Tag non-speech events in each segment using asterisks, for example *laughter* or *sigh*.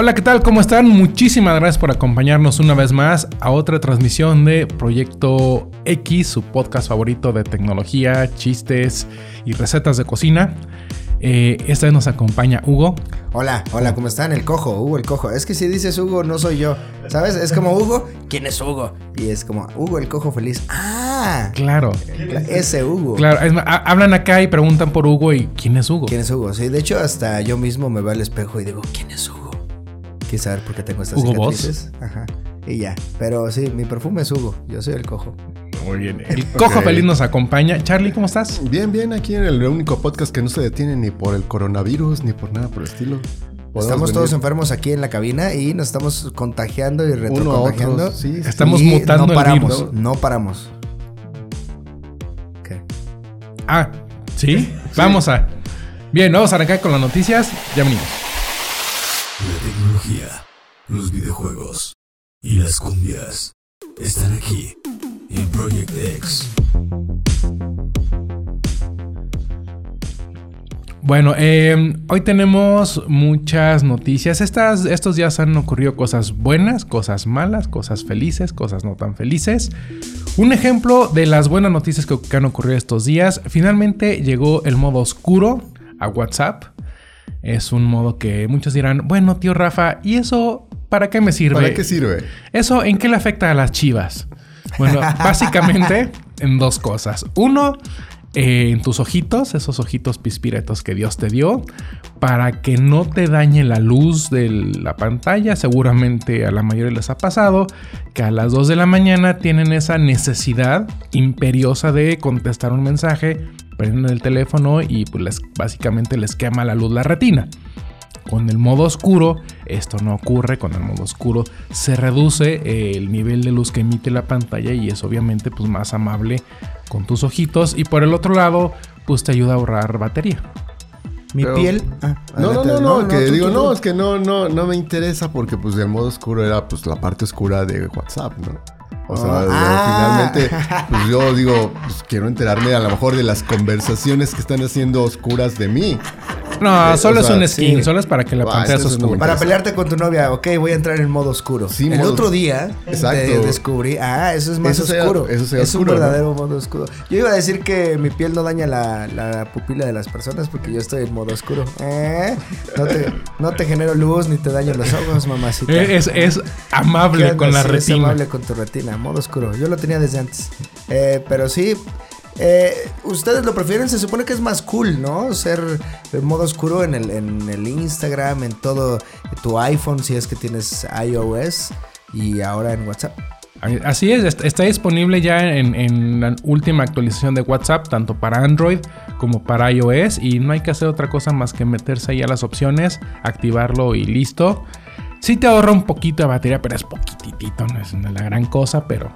Hola, ¿qué tal? ¿Cómo están? Muchísimas gracias por acompañarnos una vez más a otra transmisión de Proyecto X, su podcast favorito de tecnología, chistes y recetas de cocina. Eh, esta vez nos acompaña Hugo. Hola, hola, ¿cómo están? El cojo, Hugo el cojo. Es que si dices Hugo, no soy yo. ¿Sabes? Es como Hugo, ¿quién es Hugo? Y es como Hugo el cojo feliz. ¡Ah! Claro. Ese Hugo. Claro, es más, hablan acá y preguntan por Hugo y ¿quién es Hugo? ¿Quién es Hugo? Sí, de hecho, hasta yo mismo me veo al espejo y digo, ¿quién es Hugo? ¿Quieres saber por qué tengo estas ¿Hugo Boss? cicatrices? Ajá. Y ya. Pero sí, mi perfume es Hugo. Yo soy el cojo. Muy bien. El cojo feliz nos acompaña. Charlie, ¿cómo estás? Bien, bien, aquí en el único podcast que no se detiene ni por el coronavirus ni por nada por el estilo. Estamos todos enfermos aquí en la cabina y nos estamos contagiando y uno a retrocontagiando. Sí, sí. Estamos y mutando no el paramos, virus. no paramos. ¿Qué? Ah, *laughs* ¿sí? Vamos a... Bien, vamos a arrancar con las noticias. Ya venimos. Los videojuegos y las cumbias están aquí en Project X. Bueno, eh, hoy tenemos muchas noticias. Estas, estos días han ocurrido cosas buenas, cosas malas, cosas felices, cosas no tan felices. Un ejemplo de las buenas noticias que han ocurrido estos días. Finalmente llegó el modo oscuro a WhatsApp. Es un modo que muchos dirán, bueno, tío Rafa, ¿y eso para qué me sirve? ¿Para qué sirve? ¿Eso en qué le afecta a las chivas? Bueno, *laughs* básicamente en dos cosas. Uno, eh, en tus ojitos, esos ojitos pispiretos que Dios te dio, para que no te dañe la luz de la pantalla. Seguramente a la mayoría les ha pasado que a las 2 de la mañana tienen esa necesidad imperiosa de contestar un mensaje, prenden el teléfono y pues les- básicamente les quema la luz la retina. Con el modo oscuro, esto no ocurre. Con el modo oscuro se reduce eh, el nivel de luz que emite la pantalla y es obviamente pues, más amable con tus ojitos. Y por el otro lado, pues te ayuda a ahorrar batería. Mi Pero- piel. Ah, No, no, no, no, que digo, tú, no, es que no, no, no me interesa porque pues el modo oscuro era pues la parte oscura de WhatsApp, ¿no? O sea, Ah. finalmente, *laughs* pues yo digo, pues quiero enterarme a lo mejor de las conversaciones que están haciendo oscuras de mí. No, Eh, solo o es un skin, sí. solo es para que la Ah, pantalla eso se es muy oscura. Para pelearte con tu novia, ok, voy a entrar en modo oscuro. Sí, el modo- otro día Exacto. te descubrí, ah, eso es más Eso sea- oscuro. eso sea es oscuro, un ¿no? verdadero modo oscuro. Yo iba a decir que mi piel no daña la, la pupila de las personas porque yo estoy en modo oscuro. ¿Eh? No, te, no te genero luz ni te daño los ojos, mamacita. *laughs* Es, es amable ¿Qué con la? Sí, Es retina. amable con tu retina, modo oscuro. Yo lo tenía desde antes. Eh, pero sí, eh, ustedes lo prefieren, se supone que es más cool, ¿no? Ser en modo oscuro en el, en el Instagram, en todo tu iPhone, si es que tienes iOS, y ahora en WhatsApp. Así es, est- está disponible ya en, en la última actualización de WhatsApp, tanto para Android como para iOS. Y no hay que hacer otra cosa más que meterse ahí a las opciones, activarlo y listo. Sí te ahorra un poquito de batería, pero es poquitito, no es la gran cosa, pero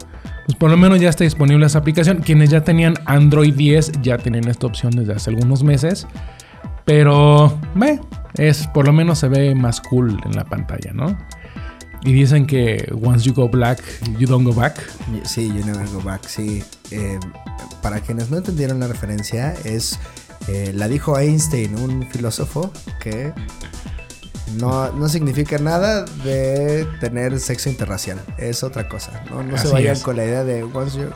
pues por lo menos ya está disponible esa aplicación. Quienes ya tenían Android 10 ya tienen esta opción desde hace algunos meses. Pero, ve, es por lo menos se ve más cool en la pantalla, ¿no? Y dicen que once you go black, you don't go back. Sí, You Never Go Back, sí. Eh, para quienes no entendieron la referencia, es. eh, la dijo Einstein, un filósofo que no, no significa nada de tener sexo interracial. Es otra cosa. No, no se vayan es. con la idea de once you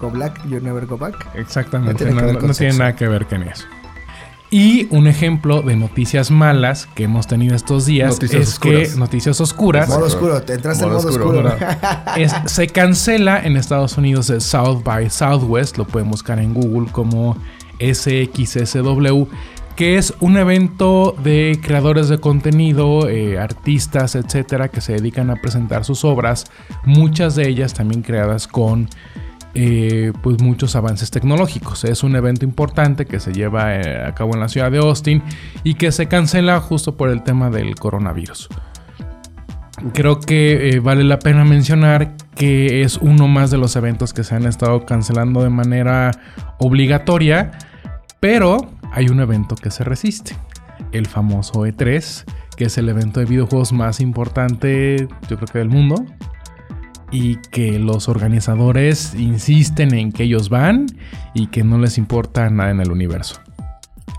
go black, you never go back. Exactamente, No tiene no, no- nada que ver con eso. Y un ejemplo de noticias malas que hemos tenido estos días Noticias es oscuras. que noticias oscuras Modo oscuro, te entraste Modo en modo oscuro. oscuro. *laughs* es- se cancela en Estados Unidos el South by Southwest, lo pueden buscar en Google como SXSW, que es un evento de creadores de contenido, eh, artistas, etcétera, que se dedican a presentar sus obras, muchas de ellas también creadas con eh, pues muchos avances tecnológicos. Es un evento importante que se lleva eh, a cabo en la ciudad de Austin y que se cancela justo por el tema del coronavirus. Creo que vale la pena mencionar que es uno más de los eventos que se han estado cancelando de manera obligatoria, pero hay un evento que se resiste, el famoso E3, que es el evento de videojuegos más importante, yo creo que del mundo, y que los organizadores insisten en que ellos van y que no les importa nada en el universo.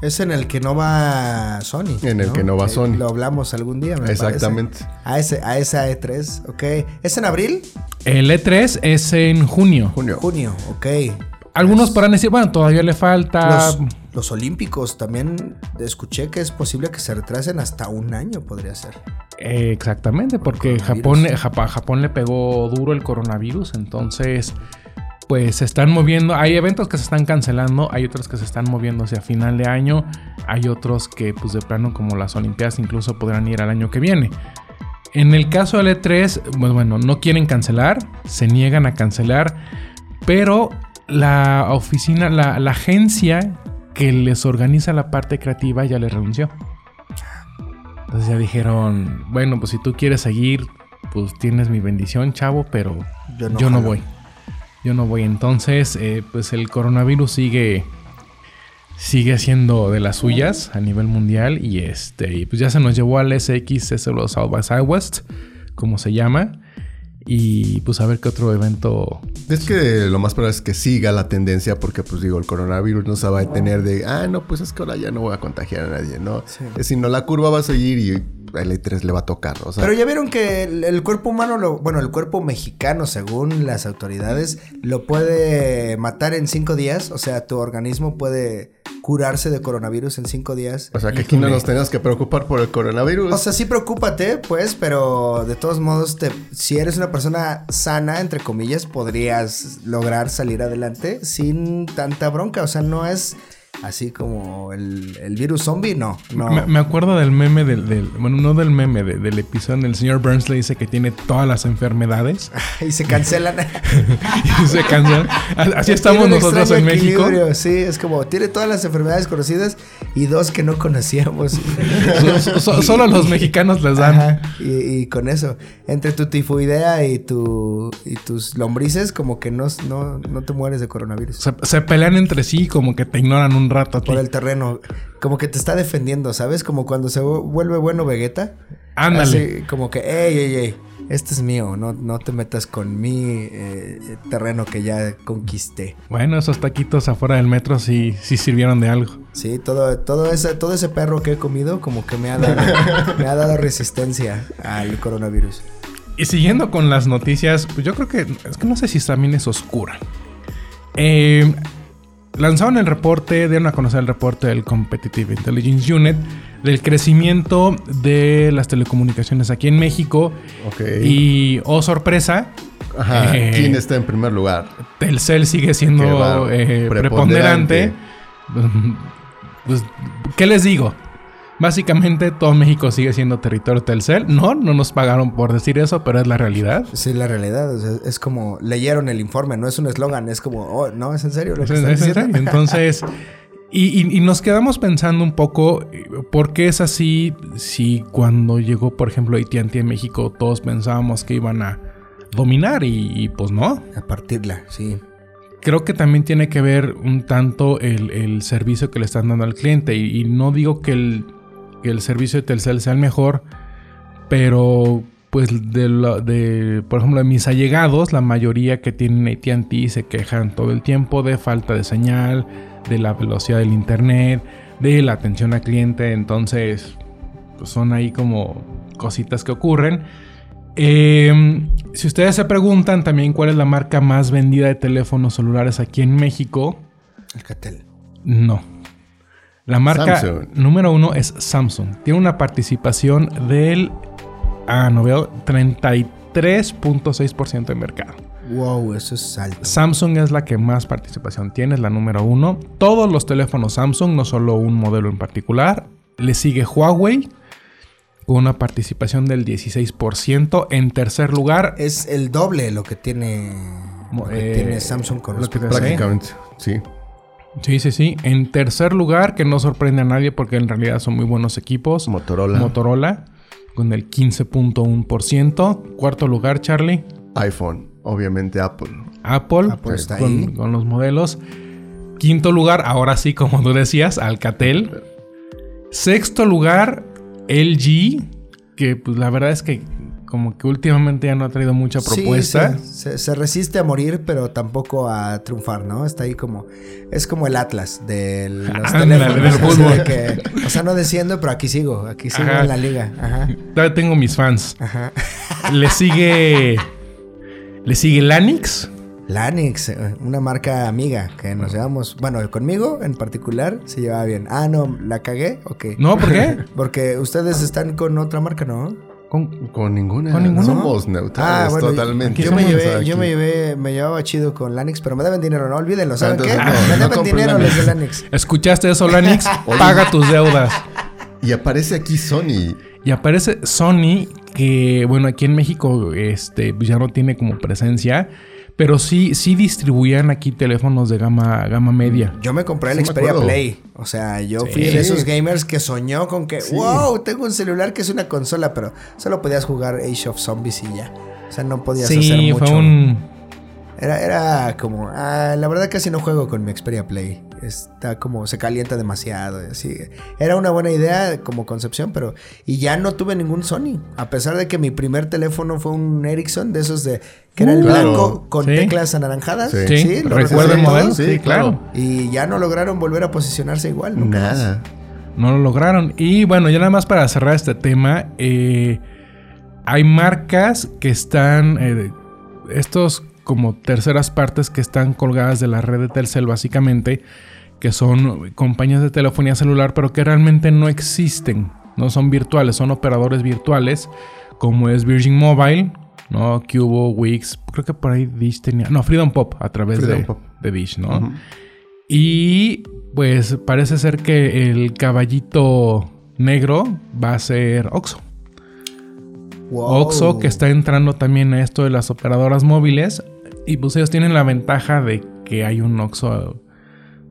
Es en el que no va Sony. En el que no va Sony. Lo hablamos algún día, me Exactamente. parece. A, ese, a esa E3, ok. ¿Es en abril? El E3 es en junio. Junio. Junio, ok. Algunos podrán decir, bueno, todavía le falta. Los, los olímpicos también escuché que es posible que se retrasen hasta un año, podría ser. Eh, exactamente, porque Japón, Japa- Japón le pegó duro el coronavirus, entonces pues se están moviendo, hay eventos que se están cancelando, hay otros que se están moviendo hacia final de año, hay otros que pues de plano como las Olimpiadas incluso podrán ir al año que viene. En el caso del E3, pues bueno, no quieren cancelar, se niegan a cancelar, pero la oficina, la, la agencia que les organiza la parte creativa ya les renunció. Entonces ya dijeron, bueno, pues si tú quieres seguir, pues tienes mi bendición, chavo, pero Yo yo no voy. Yo no voy. Entonces, eh, pues el coronavirus sigue sigue siendo de las suyas a nivel mundial y este y pues ya se nos llevó al SX, es los South by Southwest, como se llama. Y pues a ver qué otro evento Es que lo más probable es que siga la tendencia porque, pues digo, el coronavirus no se va a detener de, ah, no, pues es que ahora ya no voy a contagiar a nadie, ¿no? Es sino la curva va a seguir y el E3 le va a tocar, o sea, Pero ya vieron que el, el cuerpo humano, lo, bueno, el cuerpo mexicano, según las autoridades, lo puede matar en cinco días. O sea, tu organismo puede curarse de coronavirus en cinco días. o sea que aquí no nos tenemos que preocupar por el coronavirus. O sea, sí preocúpate, pues, pero de todos modos, te, si eres una persona sana, entre comillas, podrías lograr salir adelante sin tanta bronca. O sea, no es así como el, el virus zombie, no. no. Me, me acuerdo del meme del, del- bueno, no del meme, de- del episodio donde el señor Burns le dice que tiene todas las enfermedades *laughs* Y se cancelan. *laughs* y se cansa. *laughs* Así estamos nosotros en México. Sí, es como tiene todas las enfermedades conocidas y dos que no conocíamos. So- so- solo los mexicanos les dan. Ajá, y, y con eso, entre tu tifoidea y tu y tus lombrices, como que no, no, no te mueres de coronavirus. Se, se pelean entre sí como que te ignoran un rato a ti. por el terreno. Como que te está defendiendo, ¿sabes? Como cuando se vu- vuelve bueno Vegeta. Ándale. Así, como que, ey, ey, ey, este es mío, no, no te metas con mi eh, terreno que ya conquisté. Bueno, esos taquitos afuera del metro sí, sí sirvieron de algo. Sí, todo, todo, ese, todo ese perro que he comido como que me ha dado, *laughs* me ha dado resistencia al coronavirus. Y siguiendo con las noticias, pues yo creo que es que no sé si también es oscura. Eh, lanzaron el reporte, dieron a conocer el reporte del Competitive Intelligence Unit del crecimiento de las telecomunicaciones aquí en México. ok. Y, oh sorpresa, Ajá, eh, ¿quién está en primer lugar? Telcel sigue siendo eh, Preponderante. preponderante. *laughs* Pues, ¿qué les digo? Básicamente todo México sigue siendo territorio Telcel. No, no nos pagaron por decir eso, pero es la realidad. Sí, la realidad, o sea, es como leyeron el informe, no es un eslogan, es como, oh, no, es en serio lo Es que están es en diciendo? serio. Entonces, y, y- y nos quedamos pensando un poco, ¿por qué es así si cuando llegó, por ejemplo, AT&T en México, todos pensábamos que iban a dominar y, y pues no? A partirla, sí. Creo que también tiene que ver un tanto el, el servicio que le están dando al cliente. Y, y no digo que el, que el servicio de Telcel sea el mejor, pero pues de, la- de, por ejemplo, de mis allegados, la mayoría que tienen ATT se quejan todo el tiempo de falta de señal, de la velocidad del internet, de la atención al cliente. Entonces, pues son ahí como cositas que ocurren. Eh, si ustedes se preguntan también cuál es la marca más vendida de teléfonos celulares aquí en México, Alcatel. no. La marca Samsung. número uno es Samsung. Tiene una participación del... Ah, no veo. 33.6% de mercado. Wow, eso es alto. Samsung es la que más participación tiene, es la número uno. Todos los teléfonos Samsung, no solo un modelo en particular. Le sigue Huawei con una participación del 16%. En tercer lugar, Es el doble lo que tiene, lo que Eh, tiene Samsung con lo que. Prácticamente, sí. Sí, sí, sí. En tercer lugar, que no sorprende a nadie porque en realidad son muy buenos equipos. Motorola. Motorola, con el 15.1%. Cuarto lugar, Charlie. iPhone, obviamente Apple. Apple, Apple está con, ahí. con los modelos. Quinto lugar, ahora sí, como tú decías, Alcatel. Sexto lugar, LG, que pues la verdad es que como que últimamente ya no ha traído mucha Sí, propuesta. se, se- resiste a morir, pero tampoco a triunfar, ¿no? Está ahí como. Es como el Atlas de los *laughs* teléfonos. del de que, o sea, no desciendo, pero aquí sigo. Aquí sigo Ajá. en la liga. Ajá. Todavía tengo mis fans. Ajá. *laughs* Le sigue. Le sigue Lanix. Lanix, eh, una marca amiga que nos llevamos. Bueno, conmigo en particular se llevaba bien. Ah, no, la cagué. Ok. ¿No? ¿Por qué? *laughs* Porque ustedes están con otra marca, ¿no? Con- Con ninguna. ¿Con ninguna? Somos neutrales Ah, bueno, totalmente. Yo me, llevé, yo me llevé, me llevaba chido con Lanix, pero me deben dinero, no olvídenlo, ¿saben entonces qué? no, me no deben compres dinero Lanix. los de Lanix. ¿Escuchaste eso, Lanix? *laughs* Paga tus deudas. Y aparece aquí Sony. Y aparece Sony, que bueno, aquí en México este, pues ya no tiene como presencia, pero sí, sí distribuían aquí teléfonos de gama, gama media. Yo me compré el Sí Xperia. Play. O sea, yo Sí. fui de esos gamers que soñó con que, Sí. wow, tengo un celular que es una consola, pero solo podías jugar Age of Zombies y ya. O sea, no podías hacer Sí, mucho. fue un... Era, era como, ah, la verdad casi no juego con mi Xperia Play. Está como, se calienta demasiado. y Así. Era una buena idea como concepción, pero... Y ya no tuve ningún Sony. A pesar de que mi primer teléfono fue un Ericsson, de esos de... Que era el Uh, blanco con Sí. teclas anaranjadas. Sí. Sí, ¿lo recuerdo el modelo. Sí, claro. Y ya no lograron volver a posicionarse igual. nunca más. Nada. No lo lograron. Y bueno, ya nada más para cerrar este tema, eh, hay marcas que están, eh, estos como terceras partes que están colgadas de la red de Telcel básicamente, que son compañías de telefonía celular, pero que realmente no existen, no son virtuales, son operadores virtuales, como es Virgin Mobile, ¿no? Cubo, Wix, creo que por ahí Dish tenía, no, Freedom Pop a través Freedom de, Pop. de Dish, ¿no? Y pues parece ser que el caballito negro va a ser Oxo. Wow. Oxo que está entrando también a esto de las operadoras móviles. Y pues ellos tienen la ventaja de que hay un Oxo,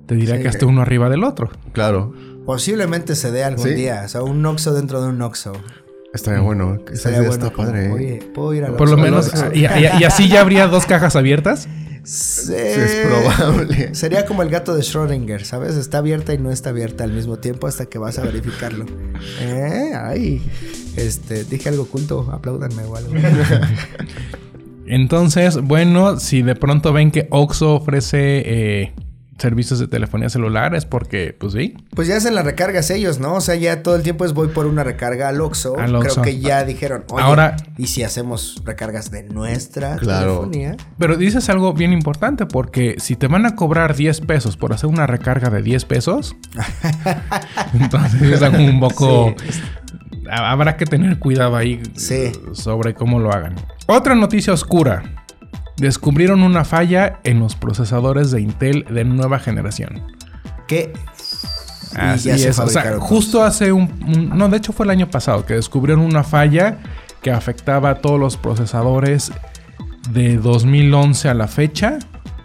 te diría Sí. que hasta uno arriba del otro. Claro. Posiblemente se dé algún Sí. día. O sea, un Oxo dentro de un Oxo. Estaría bueno. Esa Estaría idea bueno. está como, padre. ¿eh? Oye, ¿puedo ir al Por lo Oxxo? menos, Oxxo. *laughs* y, y- y así ya habría dos cajas abiertas. Sí. Sí, es probable. *laughs* Sería como el gato de Schrödinger, ¿sabes? Está abierta y no está abierta al mismo tiempo hasta que vas a verificarlo. *laughs* ¿Eh? Ay. Este, dije algo oculto, apláudanme o algo. Entonces, bueno, si de pronto ven que Oxo ofrece eh, servicios de telefonía celular, es porque, pues sí, Pues ya hacen las recargas ellos, ¿no? O sea, ya todo el tiempo es voy por una recarga al Oxxo. Al Oxxo. Creo que ya dijeron, oye, Ahora- ¿y si hacemos recargas de nuestra Claro. telefonía? Pero dices algo bien importante porque si te van a cobrar 10 pesos por hacer una recarga de 10 pesos, *laughs* entonces es algo un poco... ha- Habrá que tener cuidado ahí Sí. sobre cómo lo hagan. Otra noticia oscura. Descubrieron una falla en los procesadores de Intel de nueva generación. Que Así ya se es. O sea, justo hace un, un- No, de hecho fue el año pasado que descubrieron una falla que afectaba a todos los procesadores de 2011 a la fecha.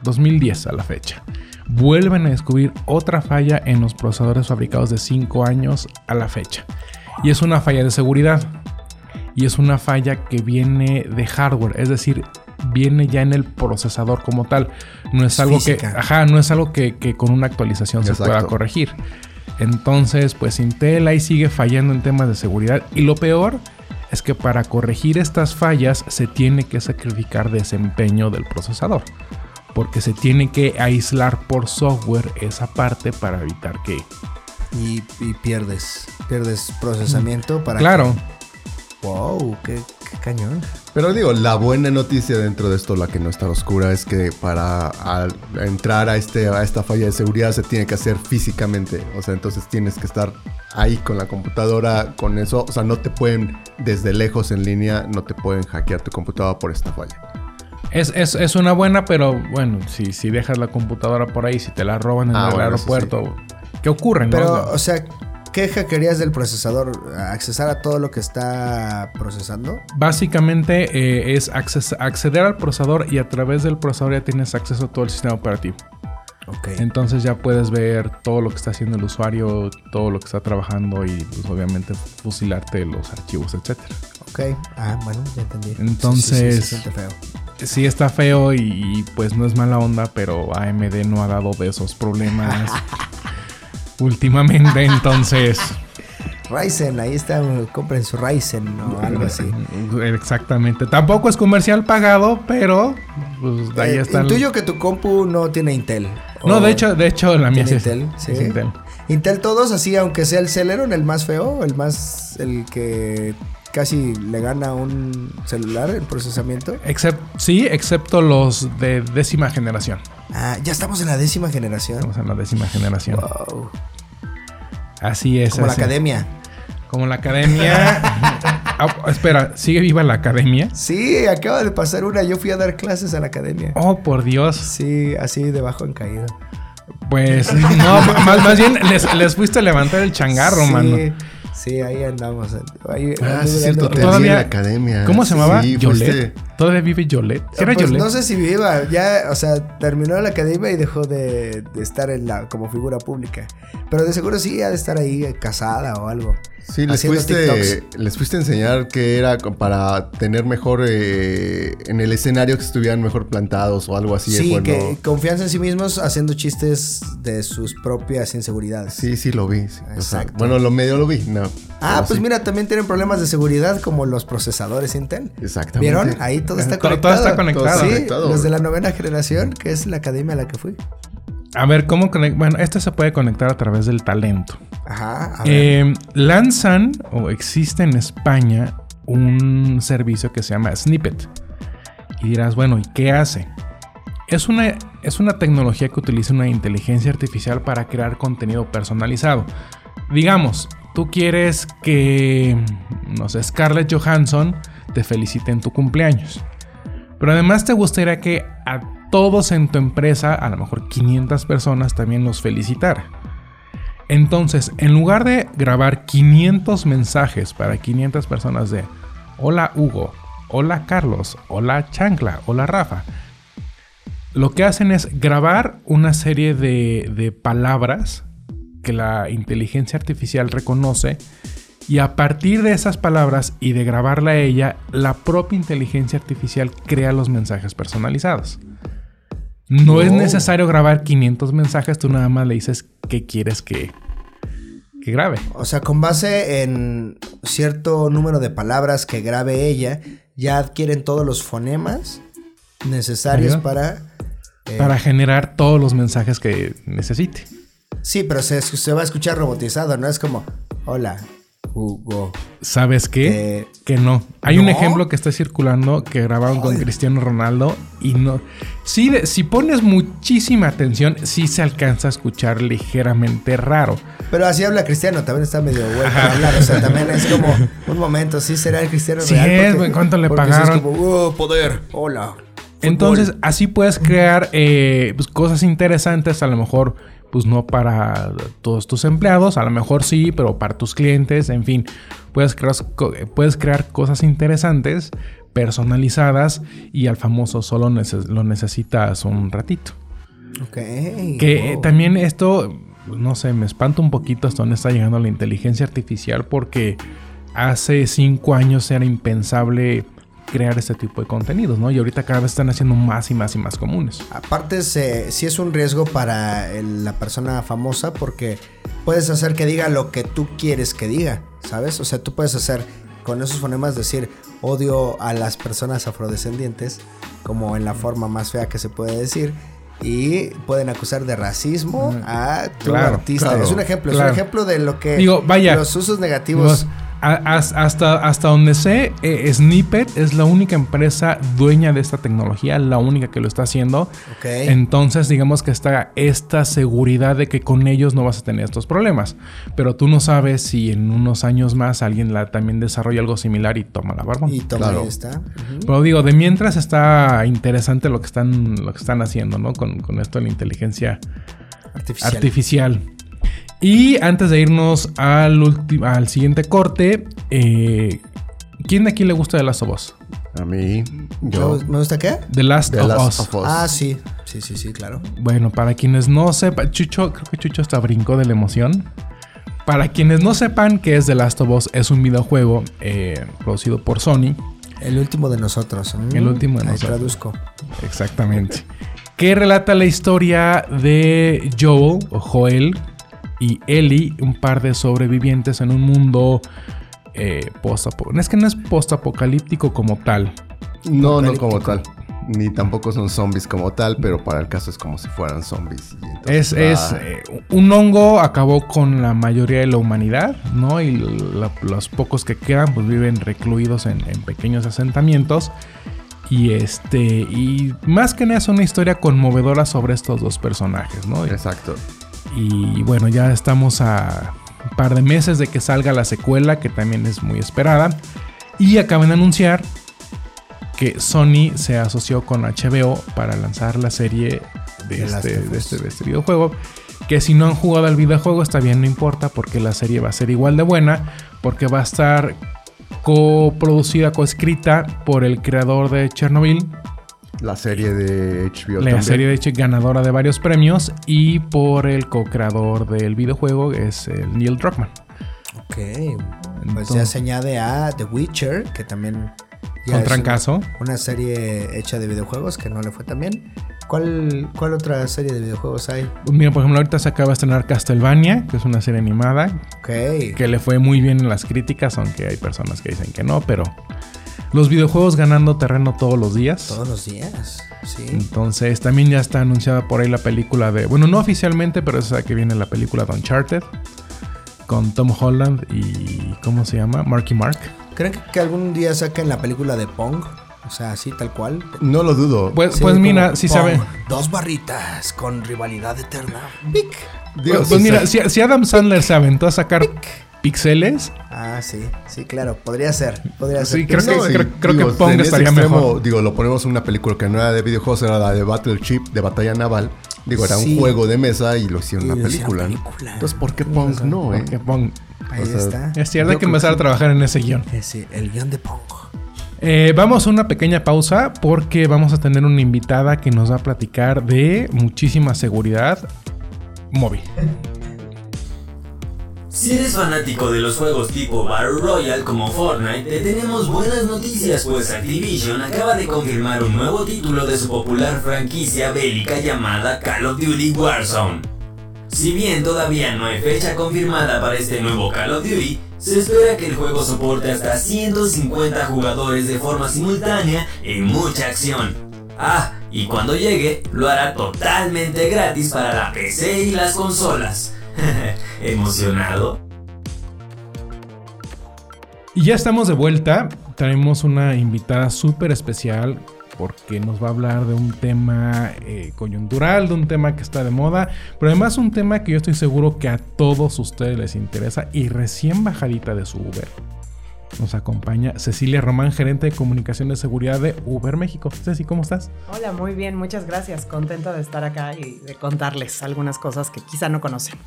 2010 a la fecha. Vuelven a descubrir otra falla en los procesadores fabricados de 5 años a la fecha. Y es una falla de seguridad. Y es una falla que viene de hardware. Es decir, viene ya en el procesador como tal. No es, algo física. que. Ajá, no es algo que, que con una actualización se pueda corregir. Entonces, pues Intel ahí sigue fallando en temas de seguridad. Y lo peor es que para corregir estas fallas se tiene que sacrificar desempeño del procesador. Porque se tiene que aislar por software esa parte para evitar que... y, y pierdes, pierdes procesamiento para... Claro, Wow, qué, qué cañón. Pero digo, la buena noticia dentro de esto, la que no está oscura, es que para al- entrar a, este, a esta falla de seguridad se tiene que hacer físicamente. O sea, entonces tienes que estar ahí con la computadora, con eso. O sea, no te pueden, desde lejos en línea, no te pueden hackear tu computadora por esta falla. es, es- es una buena, pero bueno, si, si dejas la computadora por ahí, si te la roban en Ah, el bueno, aeropuerto, ¿qué ocurre? no? Pero, o sea, ¿qué hackearías del procesador? ¿Accesar a todo lo que está procesando? Básicamente eh, es acces- acceder al procesador y a través del procesador ya tienes acceso a todo el sistema operativo. Ok. Entonces ya puedes ver todo lo que está haciendo el usuario, todo lo que está trabajando y pues obviamente fusilarte los archivos, etcétera. Ok. Ah, bueno, ya entendí. Entonces- Sí, sí, sí, se feo. Sí está feo y, y, pues no es mala onda, pero AMD no ha dado de esos problemas *laughs* últimamente, entonces *laughs* Ryzen, ahí está, compren su Ryzen o algo así. *laughs* Exactamente. Tampoco es comercial pagado, pero pues ahí Eh, está. el- intuyo que tu compu no tiene Intel. No, de hecho, de hecho la mía ¿Tiene sí es- Intel? sí Sí. es Intel. Intel todos así, aunque sea el Celeron, el más feo, el más, el que casi le gana a un celular el procesamiento. Excep- sí, excepto los de décima generación. Ah, ya estamos en la décima generación. Estamos en la décima generación. Wow. Así es. Como la academia. Como la academia. *laughs* Ah, espera, ¿sigue viva la academia? Sí, acaba de pasar una. Yo fui a dar clases a la academia. Oh, por Dios. Sí, así debajo en caída. Pues *laughs* no, más, más bien les, les fuiste a levantar el changarro, sí, mano. Sí, ahí andamos. Ahí Ah, sí, cierto, te clases. vi Todavía- en la academia. ¿Cómo se llamaba? Sí, ¿Yolet? fuiste- ¿Todavía vive Yolet? ¿Sí ¿Era pues Yolet? no sé si viva, ya, o sea, terminó la academia y dejó de, de estar en la, como figura pública. Pero de seguro sí ha de estar ahí eh, casada o algo. Sí, les fuiste, TikToks. les fuiste a enseñar que era para tener mejor eh, en el escenario que estuvieran mejor plantados o algo así. Sí, cuando- que confianza en sí mismos haciendo chistes de sus propias inseguridades. Sí, sí, lo vi. sí. O sea, Exacto. bueno, lo medio lo vi. No, Ah, pues sí. mira, también tienen problemas de seguridad como los procesadores Intel. Exactamente. ¿Vieron? Ahí todo está Todo- todo conectado. está conectado. Sí, Conectado. los de la novena generación, que es la academia a la que fui. A ver, ¿cómo conect- Bueno, este se puede conectar a través del talento. Ajá, a ver. Eh, lanzan o existe en España un servicio que se llama Snippet. Y dirás, bueno, ¿y qué hace? Es una, es una tecnología que utiliza una inteligencia artificial para crear contenido personalizado. Digamos, tú quieres que, no sé, Scarlett Johansson te felicite en tu cumpleaños. Pero además te gustaría que a todos en tu empresa, a lo mejor 500 personas, también los felicitara. Entonces, en lugar de grabar 500 mensajes para 500 personas de Hola Hugo, Hola Carlos, Hola Chancla, Hola Rafa, lo que hacen es grabar una serie de, de palabras que la inteligencia artificial reconoce y a partir de esas palabras y de grabarla a ella, la propia inteligencia artificial crea los mensajes personalizados. No es necesario grabar 500 mensajes, tú nada más le dices qué quieres que, que grabe. O sea, con base en cierto número de palabras que grabe ella, ya adquieren todos los fonemas necesarios para... eh, Para generar todos los mensajes que necesite. Sí, pero se, se va a escuchar robotizado, ¿no? Es como, hola, Hugo. ¿Sabes qué? Eh, que no. Hay un ejemplo que está circulando que grabaron con. Cristiano Ronaldo y no. Sí, de- si pones muchísima atención, sí se alcanza a escuchar ligeramente raro. Pero así habla Cristiano, también está medio *laughs* güey para hablar. O sea, también es como un momento, sí será el Cristiano Sí real. es, ¿cuánto le pagaron? es como, "Oh, poder, hola. fútbol". Entonces, así puedes crear eh, pues, cosas interesantes, a lo mejor, pues no para todos tus empleados, a lo mejor sí, pero para tus clientes, en fin, puedes crear, puedes crear cosas interesantes, personalizadas, y al famoso solo neces- lo necesitas un ratito. Ok. Que eh, wow. también esto, no sé, me espanta un poquito hasta dónde está llegando la inteligencia artificial, porque hace cinco años era impensable crear este tipo de contenidos, ¿no? Y ahorita cada vez están haciendo más y más y más comunes. Aparte, se, sí es un riesgo para el- la persona famosa porque puedes hacer que diga lo que tú quieres que diga, ¿sabes? O sea, tú puedes hacer con esos fonemas decir odio a las personas afrodescendientes, como en la forma más fea que se puede decir. Y pueden acusar de racismo a tu Claro, artista. claro, es un ejemplo, es un ejemplo de lo que Digo, vaya. los usos negativos. Digo, a- hasta, hasta donde sé, eh, Snippet es la única empresa dueña de esta tecnología, la única que lo está haciendo. Ok. Entonces, digamos que está esta seguridad de que con ellos no vas a tener estos problemas. Pero tú no sabes si en unos años más alguien la, también desarrolla algo similar y toma la barba. y toma, Claro. ahí está. Pero digo, de mientras está interesante lo que están, lo que están haciendo, ¿no? Con, con esto de la inteligencia Artificial. artificial. Y antes de irnos al, al siguiente corte, eh, ¿quién de aquí le gusta The Last of Us? A mí, ¿Me yo. ¿Me gusta qué? The Last, The of, Last Us. of Us. Ah, sí. Sí, sí, sí, claro. Bueno, para quienes no sepan, Chucho, creo que Chucho hasta brincó de la emoción. Para quienes no sepan qué es The Last of Us, es un videojuego eh, producido por Sony. El último de nosotros. Mm, El último de ahí nosotros. traduzco. Exactamente. que relata la historia de Joel o Joel, y Ellie, un par de sobrevivientes en un mundo eh, post Es que no es post-apocalíptico como tal. No, no como tal. Ni tampoco son zombies como tal, pero para el caso es como si fueran zombies. es, es eh, un hongo acabó con la mayoría de la humanidad, ¿no? Y los pocos que quedan pues viven recluidos en, en pequeños asentamientos. Y este. Y más que nada es una historia conmovedora sobre estos dos personajes, ¿no? Exacto. Y bueno, ya estamos a un par de meses de que salga la secuela, que también es muy esperada. Y acaban de anunciar que Sony se asoció con HBO para lanzar la serie de, este, este, de, este, videojuego. Que si no han jugado al videojuego está bien, no importa, porque la serie va a ser igual de buena, porque va a estar coproducida, coescrita por el creador de Chernobyl, la serie de HBO. La serie de hecho ganadora de varios premios y por el co-creador del videojuego es el Neil Druckmann. Ok. pues ya se añade a The Witcher, que también... Con trancazo. Una, serie hecha de videojuegos que no le fue tan bien. ¿Cuál, ¿Cuál otra serie de videojuegos hay? Mira, por ejemplo, ahorita se acaba de estrenar Castlevania, que es una serie animada. Ok. Que le fue muy bien en las críticas, aunque hay personas que dicen que no, pero los videojuegos ganando terreno todos los días. Todos los días, sí. Entonces también ya está anunciada por ahí la película de, bueno, no oficialmente, pero es que viene la película de Uncharted con Tom Holland y ¿cómo se llama? Marky Mark. ¿Creen que algún día saquen la película de Pong? O sea, así tal cual. No lo dudo. Pues, pues mira, si sabe. Dos barritas con rivalidad eterna. Pic. Dios, pues, mira, si, Adam Sandler se aventó a sacar píxeles. Ah, sí, sí, claro, podría ser, podría ser. Sí, creo que, que Pong estaría mejor. Digo, lo ponemos en una película que no era de videojuegos, era la de Battle Chip, de batalla naval. Digo, era un juego de mesa y lo hicieron una película. Entonces, ¿por qué Pong no, eh? ¿Por Pong? Ahí está. Es cierto, hay que empezar a trabajar en ese guion. Eh, sí, el guion de Pong. Eh, vamos a una pequeña pausa porque vamos a tener una invitada que nos va a platicar de muchísima seguridad móvil. Si eres fanático de los juegos tipo Battle Royale como Fortnite, te tenemos buenas noticias pues Activision acaba de confirmar un nuevo título de su popular franquicia bélica llamada Call of Duty Warzone. Si bien todavía no hay fecha confirmada para este nuevo Call of Duty, se espera que el juego soporte hasta 150 jugadores de forma simultánea y mucha acción. Ah, y cuando llegue, lo hará totalmente gratis para la PC y las consolas. *laughs* ¿Emocionado? Y ya estamos de vuelta. Traemos una invitada súper especial porque nos va a hablar de un tema eh, coyuntural, de un tema que está de moda, pero además un tema que yo estoy seguro que a todos ustedes les interesa y recién bajadita de su Uber. Nos acompaña Cecilia Román, gerente de comunicación de seguridad de Uber México. Ceci, ¿cómo estás? Hola, muy bien, muchas gracias. Contenta de estar acá y de contarles algunas cosas que quizá no conocen.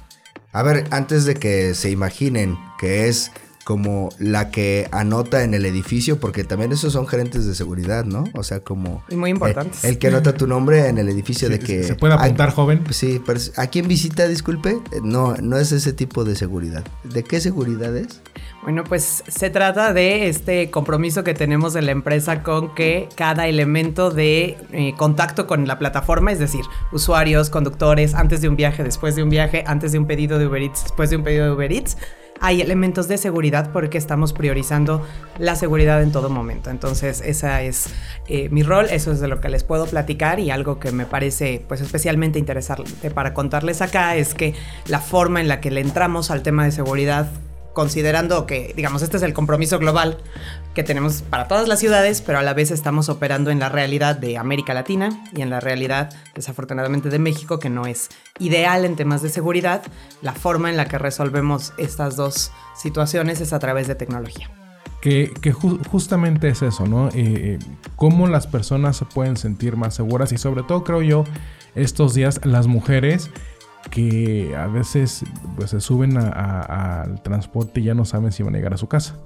A ver, antes de que se imaginen que es como la que anota en el edificio, porque también esos son gerentes de seguridad, ¿no? O sea, como... Y muy importantes. el que anota tu nombre en el edificio de que... ¿Se puede apuntar joven? Sí, pero ¿a quién visita, disculpe? No, no es ese tipo de seguridad. ¿De qué seguridad es? Bueno, pues se trata de este compromiso que tenemos de la empresa con que cada elemento de eh, contacto con la plataforma, es decir, usuarios, conductores, antes de un viaje, después de un viaje, antes de un pedido de Uber Eats, después de un pedido de Uber Eats, hay elementos de seguridad porque estamos priorizando la seguridad en todo momento. Entonces, esa es eh, mi rol, eso es de lo que les puedo platicar y algo que me parece pues especialmente interesante para contarles acá es que la forma en la que le entramos al tema de seguridad considerando que, digamos, este es el compromiso global que tenemos para todas las ciudades, pero a la vez estamos operando en la realidad de América Latina y en la realidad, desafortunadamente, de México, que no es ideal en temas de seguridad. La forma en la que resolvemos estas dos situaciones es a través de tecnología. Que, justamente es eso, ¿no? Eh, eh, cómo las personas se pueden sentir más seguras y sobre todo creo yo estos días las mujeres que a veces pues, se suben al transporte y ya no saben si van a llegar a su casa.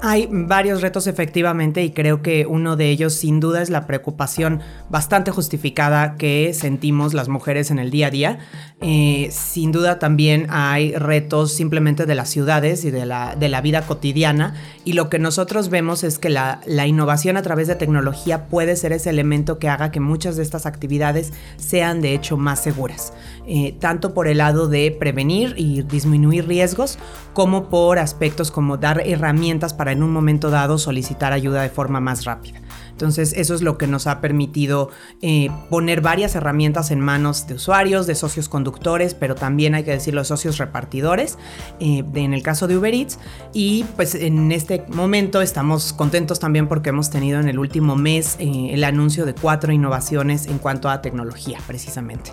Hay varios retos efectivamente y creo que uno de ellos sin duda es la preocupación bastante justificada que sentimos las mujeres en el día a día. Eh, sin duda también hay retos simplemente de las ciudades y de la, de la vida cotidiana y lo que nosotros vemos es que la, la innovación a través de tecnología puede ser ese elemento que haga que muchas de estas actividades sean de hecho más seguras. Eh, tanto por el lado de prevenir y disminuir riesgos, como por aspectos como dar herramientas para en un momento dado solicitar ayuda de forma más rápida. Entonces eso es lo que nos ha permitido eh, poner varias herramientas en manos de usuarios, de socios conductores, pero también hay que decirlo, socios repartidores, eh, en el caso de Uber Eats. Y pues en este momento estamos contentos también porque hemos tenido en el último mes el anuncio de cuatro innovaciones en cuanto a tecnología, precisamente.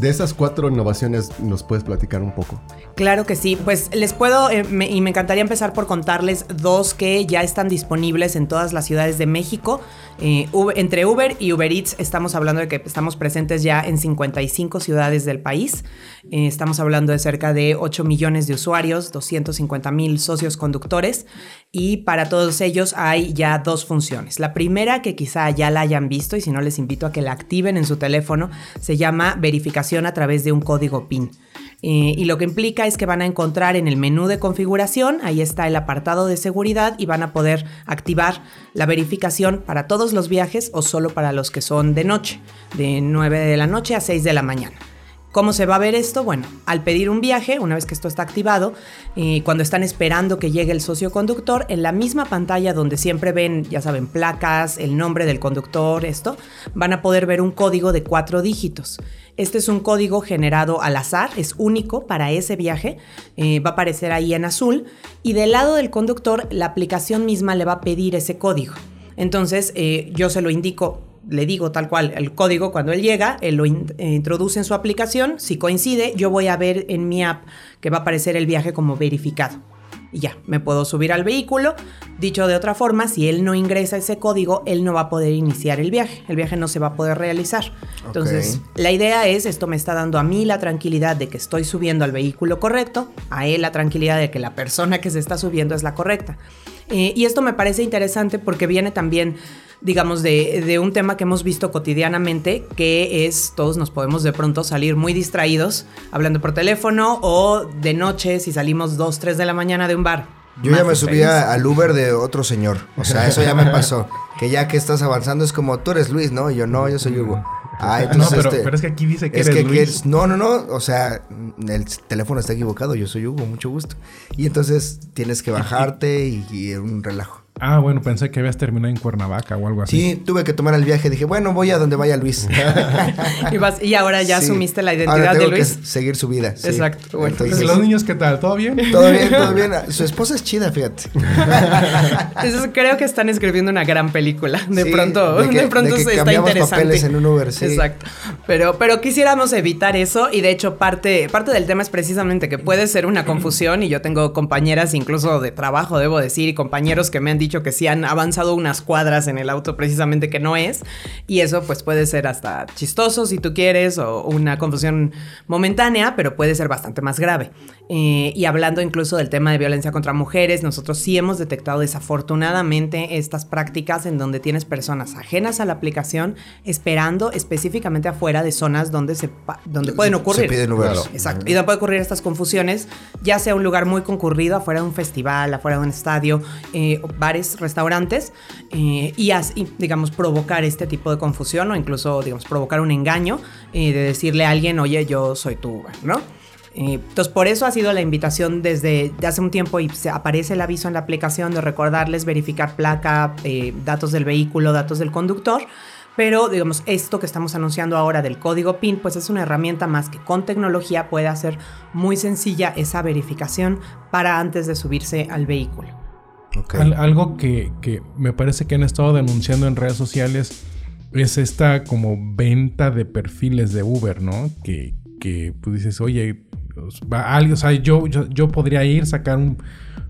De esas cuatro innovaciones, ¿nos puedes platicar un poco? Claro que sí, pues les puedo eh, y me encantaría empezar por contarles dos que ya están disponibles en todas las ciudades de México. Eh, entre Uber y Uber Eats estamos hablando de que estamos presentes ya en 55 ciudades del país. Eh, estamos hablando de cerca de 8 millones de usuarios, 250 mil socios conductores y para todos ellos hay ya dos funciones. La primera que quizá ya la hayan visto y si no les invito a que la activen en su teléfono se llama verificación a través de un código PIN. Eh, y lo que implica es que van a encontrar en el menú de configuración, ahí está el apartado de seguridad y van a poder activar la verificación para todos los viajes o solo para los que son de noche, de 9 de la noche a 6 de la mañana. ¿Cómo se va a ver esto? Bueno, al pedir un viaje, una vez que esto está activado, cuando están esperando que llegue el socio conductor, en la misma pantalla donde siempre ven, ya saben, placas, el nombre del conductor, esto, van a poder ver un código de cuatro dígitos. Este es un código generado al azar, es único para ese viaje, eh, va a aparecer ahí en azul y del lado del conductor la aplicación misma le va a pedir ese código. Entonces eh, yo se lo indico le digo tal cual el código cuando él llega, él lo eh, introduce en su aplicación, si coincide, yo voy a ver en mi app que va a aparecer el viaje como verificado. Y ya, me puedo subir al vehículo. Dicho de otra forma, si él no ingresa ese código, él no va a poder iniciar el viaje. El viaje no se va a poder realizar. Entonces, la idea es, esto me está dando a mí la tranquilidad de que estoy subiendo al vehículo correcto, a él la tranquilidad de que la persona que se está subiendo es la correcta. Eh, y esto me parece interesante porque viene también digamos, de, un tema que hemos visto cotidianamente, que es todos nos podemos de pronto salir muy distraídos hablando por teléfono o de noche si salimos 2, 3 de la mañana de un bar. Yo ya me subía al Uber de otro señor. O sea, eso ya me pasó. *laughs* Que ya que estás avanzando es como, tú eres Luis, ¿no? Y yo, no, yo soy Hugo. Ah, *laughs* entonces, no, este, pero, es que aquí dice que eres Luis. no, no, no. O sea, el teléfono está equivocado. Yo soy Hugo, mucho gusto. Y entonces tienes que bajarte y, y un relajo. Ah, bueno, pensé que habías terminado en Cuernavaca o algo así. Sí, tuve que tomar el viaje. Dije, bueno, voy a donde vaya Luis. *laughs* y, ahora ya asumiste la identidad de Luis. Que seguir su vida. Exacto. Bueno, Entonces, ¿Los niños qué tal? ¿Todo bien? Todo bien, *laughs* todo bien. Su esposa es chida, fíjate. *laughs* creo que están escribiendo una gran película. De pronto, de, pronto se está interesante. papeles en un Uber, sí. Exacto. Pero, pero quisiéramos evitar eso. Y de hecho, parte, parte del tema es precisamente que puede ser una confusión. Y yo tengo compañeras, incluso de trabajo, debo decir, y compañeros que me han dicho que sí han avanzado unas cuadras en el auto precisamente que no es. Y eso pues puede ser hasta chistoso si tú quieres o una confusión momentánea, pero puede ser bastante más grave. Eh, y hablando incluso del tema de violencia contra mujeres, nosotros sí hemos detectado desafortunadamente estas prácticas en donde tienes personas ajenas a la aplicación esperando específicamente afuera de zonas donde, se, donde pueden ocurrir. Se piden Exacto. Y donde pueden ocurrir estas confusiones, ya sea un lugar muy concurrido, afuera de un festival, afuera de un estadio, eh, restaurantes, eh, y así, digamos, provocar este tipo de confusión o incluso, digamos, provocar un engaño eh, de decirle a alguien, oye, yo soy tú, ¿no? Eh, entonces, por eso ha sido la invitación desde hace un tiempo y se aparece el aviso en la aplicación de recordarles verificar placa, datos del vehículo, datos del conductor. Pero, digamos, esto que estamos anunciando ahora del código PIN, pues es una herramienta más que con tecnología puede hacer muy sencilla esa verificación para antes de subirse al vehículo algo que, me parece que han estado denunciando en redes sociales es esta como venta de perfiles de Uber, ¿no? Que, que pues dices, oye, pues, o sea, yo, yo, podría ir, sacar un,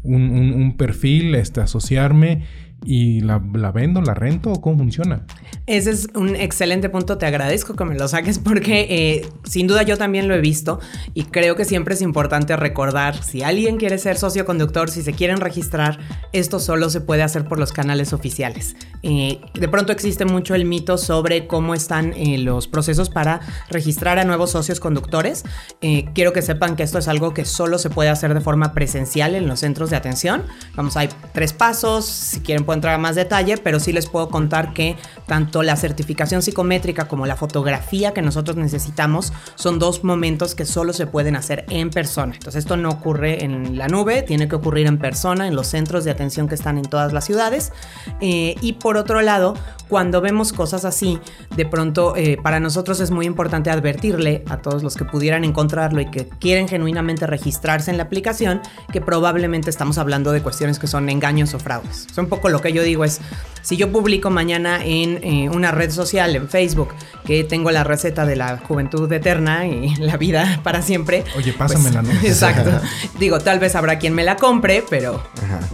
un, perfil, este, asociarme y la, la vendo, la rento o cómo funciona. Ese es un excelente punto, te agradezco que me lo saques porque eh, sin duda yo también lo he visto y creo que siempre es importante recordar si alguien quiere ser socio conductor, si se quieren registrar, esto solo se puede hacer por los canales oficiales. Eh, de pronto existe mucho el mito sobre cómo están eh, los procesos para registrar a nuevos socios conductores. Eh, quiero que sepan que esto es algo que solo se puede hacer de forma presencial en los centros de atención. Vamos, hay tres pasos, si quieren a más detalle, pero sí les puedo contar que tanto la certificación psicométrica como la fotografía que nosotros necesitamos son dos momentos que solo se pueden hacer en persona. Entonces esto no ocurre en la nube, tiene que ocurrir en persona, en los centros de atención que están en todas las ciudades. Eh, y por otro lado, cuando vemos cosas así, de pronto eh, para nosotros es muy importante advertirle a todos los que pudieran encontrarlo y que quieren genuinamente registrarse en la aplicación que probablemente estamos hablando de cuestiones que son engaños o fraudes. Es un poco lo que yo digo es, si yo publico mañana en eh, una red social, en Facebook, que tengo la receta de la juventud eterna y *laughs* la vida para siempre. Oye, pásamela, pues, ¿no? *laughs* Exacto. *laughs* Digo, tal vez habrá quien me la compre, pero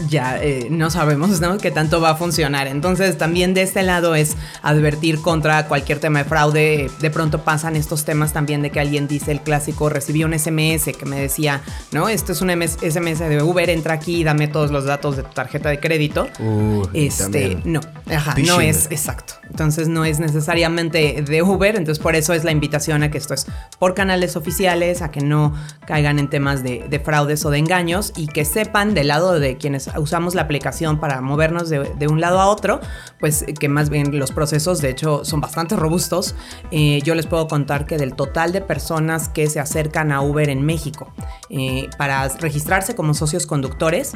ya eh, no sabemos ¿no? qué tanto va a funcionar. Entonces, también de este lado es advertir contra cualquier tema de fraude. De pronto pasan estos temas también de que alguien dice el clásico, recibí un SMS que me decía, ¿no? Esto es un SMS de Uber, entra aquí y dame todos los datos de tu tarjeta de crédito. Uh, este, también. No, ajá, no es exacto. Entonces no es necesariamente de Uber, entonces por eso es la invitación a que esto es por canales oficiales, a que no caigan en temas de, de fraudes o de engaños y que sepan del lado de quienes usamos la aplicación para movernos de, de un lado a otro, pues que más bien los procesos de hecho son bastante robustos. Eh, yo les puedo contar que del total de personas que se acercan a Uber en México eh, para registrarse como socios conductores,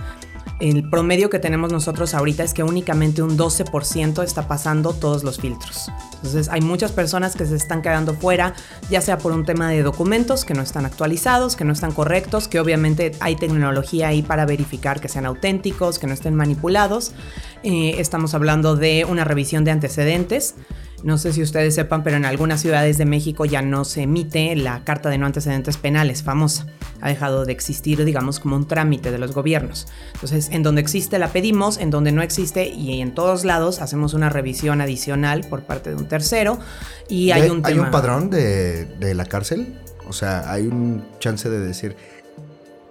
el promedio que tenemos nosotros ahorita es que únicamente un 12% está pasando todos los filtros. Entonces hay muchas personas que se están quedando fuera, ya sea por un tema de documentos que no están actualizados, que no están correctos, que obviamente hay tecnología ahí para verificar que sean auténticos, que no estén manipulados. Eh, estamos hablando de una revisión de antecedentes. No sé si ustedes sepan, pero en algunas ciudades de México ya no se emite la carta de no antecedentes penales famosa. Ha dejado de existir, digamos, como un trámite de los gobiernos. Entonces, en donde existe la pedimos, en donde no existe y en todos lados hacemos una revisión adicional por parte de un tercero y hay ¿Hay, un hay un padrón de, de la cárcel? O sea, ¿hay un chance de decir,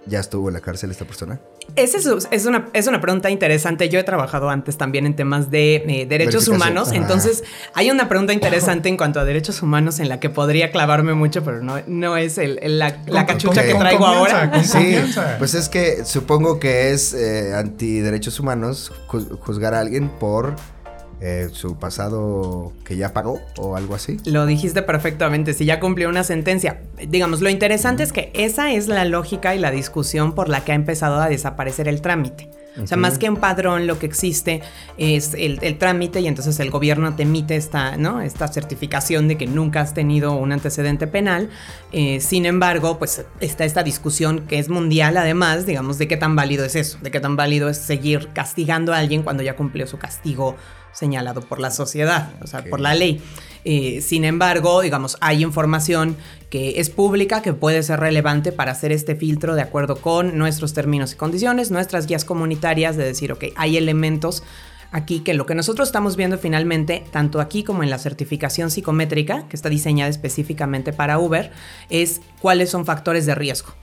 ya estuvo en la cárcel esta persona? Esa es, es una, es una pregunta interesante. Yo he trabajado antes también en temas de eh, derechos humanos. Ajá. Entonces, hay una pregunta interesante en cuanto a derechos humaos en la que podría clavarme mucho, pero no, no es el- el- la, cachucha que traigo ahora. con Sí, pues es que supongo que es eh, antiderechos humanos ju- juzgar a alguien por eh, su pasado que ya pagó o algo así. Lo dijiste perfectamente, si ya cumplió una sentencia. Digamos, lo interesante es que esa es la lógica y la discusión por la que ha empezado a desaparecer el trámite. O sea, más que un padrón, lo que existe es el, el trámite y entonces el gobierno te emite esta, ¿no? esta certificación de que nunca has tenido un antecedente penal. Eh, sin embargo, pues está esta discusión que es mundial además, digamos, de qué tan válido es eso, de qué tan válido es seguir castigando a alguien cuando ya cumplió su castigo señalado por la sociedad, o sea, por la ley. Eh, sin embargo, digamos, hay información que es pública, que puede ser relevante para hacer este filtro de acuerdo con nuestros términos y condiciones, nuestras guías comunitarias, de decir, ok, hay elementos aquí que lo que nosotros estamos viendo finalmente, tanto aquí como en la certificación psicométrica, que está diseñada específicamente para Uber, es cuáles son factores de riesgo.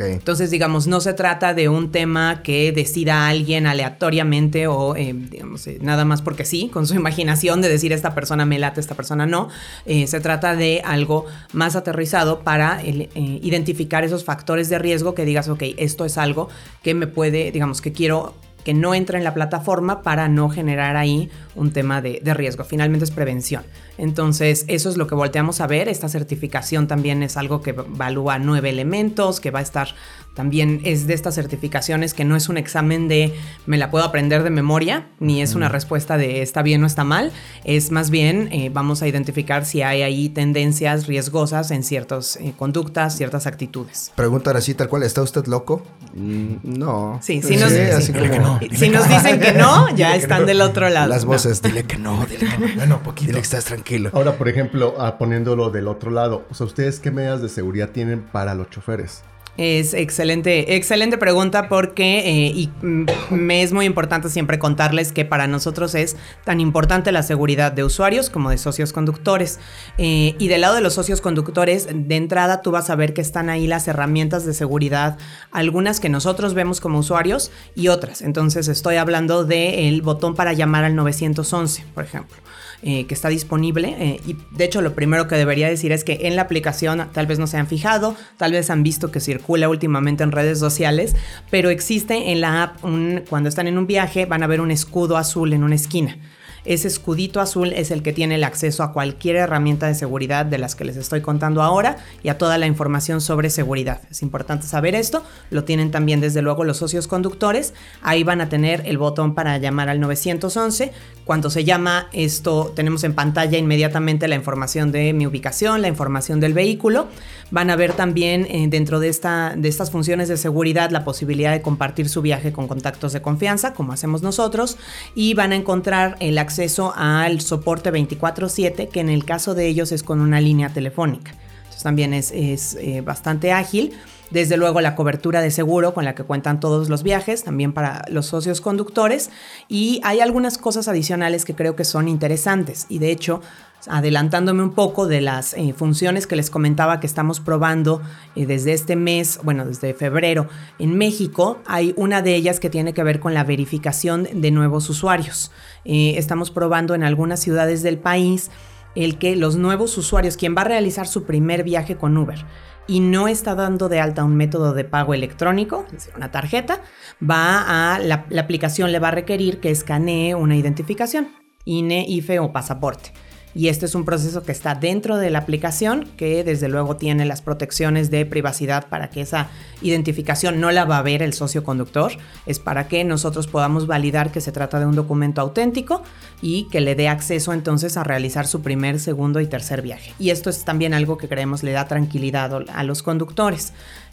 Entonces, digamos, no se trata de un tema que decida alguien aleatoriamente o, eh, digamos, eh, nada más porque sí, con su *laughs* imaginación de decir esta persona me late, esta persona no. Eh, se trata de algo más aterrizado para el, identificar esos factores de riesgo que digas, ok, esto es algo que me puede, digamos, que quiero que no entre en la plataforma para no generar ahí un tema de, de riesgo. Finalmente es prevención. Entonces, eso es lo que volteamos a ver. Esta certificación también es algo que evalúa nueve elementos, que va a estar también es de estas certificaciones que no es un examen de me la puedo aprender de memoria, ni es una respuesta de está bien o está mal. Es más bien eh, vamos a identificar si hay ahí tendencias riesgosas en ciertas eh, conductas, ciertas actitudes. Preguntan así tal cual, ¿está usted loco? Mm, no. Sí, si nos, así sí. como si nos dicen que no, ya están del otro lado. las voces, dile que no, dile que no. *laughs* Bueno, poquito. Dile que estás tranquilo. Ahora, por ejemplo, ah, poniéndolo del otro lado, o sea, ¿ustedes qué medidas de seguridad tienen para los choferes? Es excelente, excelente pregunta porque eh, y, mm, me es muy importante siempre contarles que para nosotros es tan importante la seguridad de usuarios como de socios conductores. Eh, y del lado de los socios conductores, de entrada tú vas a ver que están ahí las herramientas de seguridad, algunas que nosotros vemos como usuarios y otras. Entonces estoy hablando del botón para llamar al 911, por ejemplo. Eh, que está disponible. eh, y de hecho, lo primero que debería decir es que en la aplicación tal vez no se han fijado, tal vez han visto que circula últimamente en redes sociales, pero existe en la app, cuando están en un viaje, van a ver un escudo azul en una esquina. Ese escudito azul es el que tiene el acceso a cualquier herramienta de seguridad de las que les estoy contando ahora y a toda la información sobre seguridad. Es importante saber esto. Lo tienen también desde luego los socios conductores. Ahí van a tener el botón para llamar al 911. Cuando se llama esto, tenemos en pantalla inmediatamente la información de mi ubicación, la información del vehículo. Van a ver también eh, dentro de, esta, de estas funciones de seguridad la posibilidad de compartir su viaje con contactos de confianza, como hacemos nosotros, y van a encontrar el acceso al soporte 24/7, que en el caso de ellos es con una línea telefónica. Entonces también es, es, eh, bastante ágil. Desde luego la cobertura de seguro con la que cuentan todos los viajes, también para los socios conductores. Y hay algunas cosas adicionales que creo que son interesantes. Y de hecho, adelantándome un poco de las eh, funciones que les comentaba que estamos probando eh, desde este mes, bueno, desde febrero en México, hay una de ellas que tiene que ver con la verificación de nuevos usuarios. Eh, estamos probando en algunas ciudades del país el que los nuevos usuarios, quien va a realizar su primer viaje con Uber, y no está dando de alta un método de pago electrónico, es decir, una tarjeta, va a la, la aplicación le va a requerir que escanee una identificación, INE, IFE o pasaporte. Y este es un proceso que está dentro de la aplicación, que desde luego tiene las protecciones de privacidad para que esa identificación no la va a ver el socio conductor. Es para que nosotros podamos validar que se trata de un documento auténtico y que le dé acceso entonces a realizar su primer, segundo y tercer viaje. Y esto es también algo que creemos le da tranquilidad a los conductores.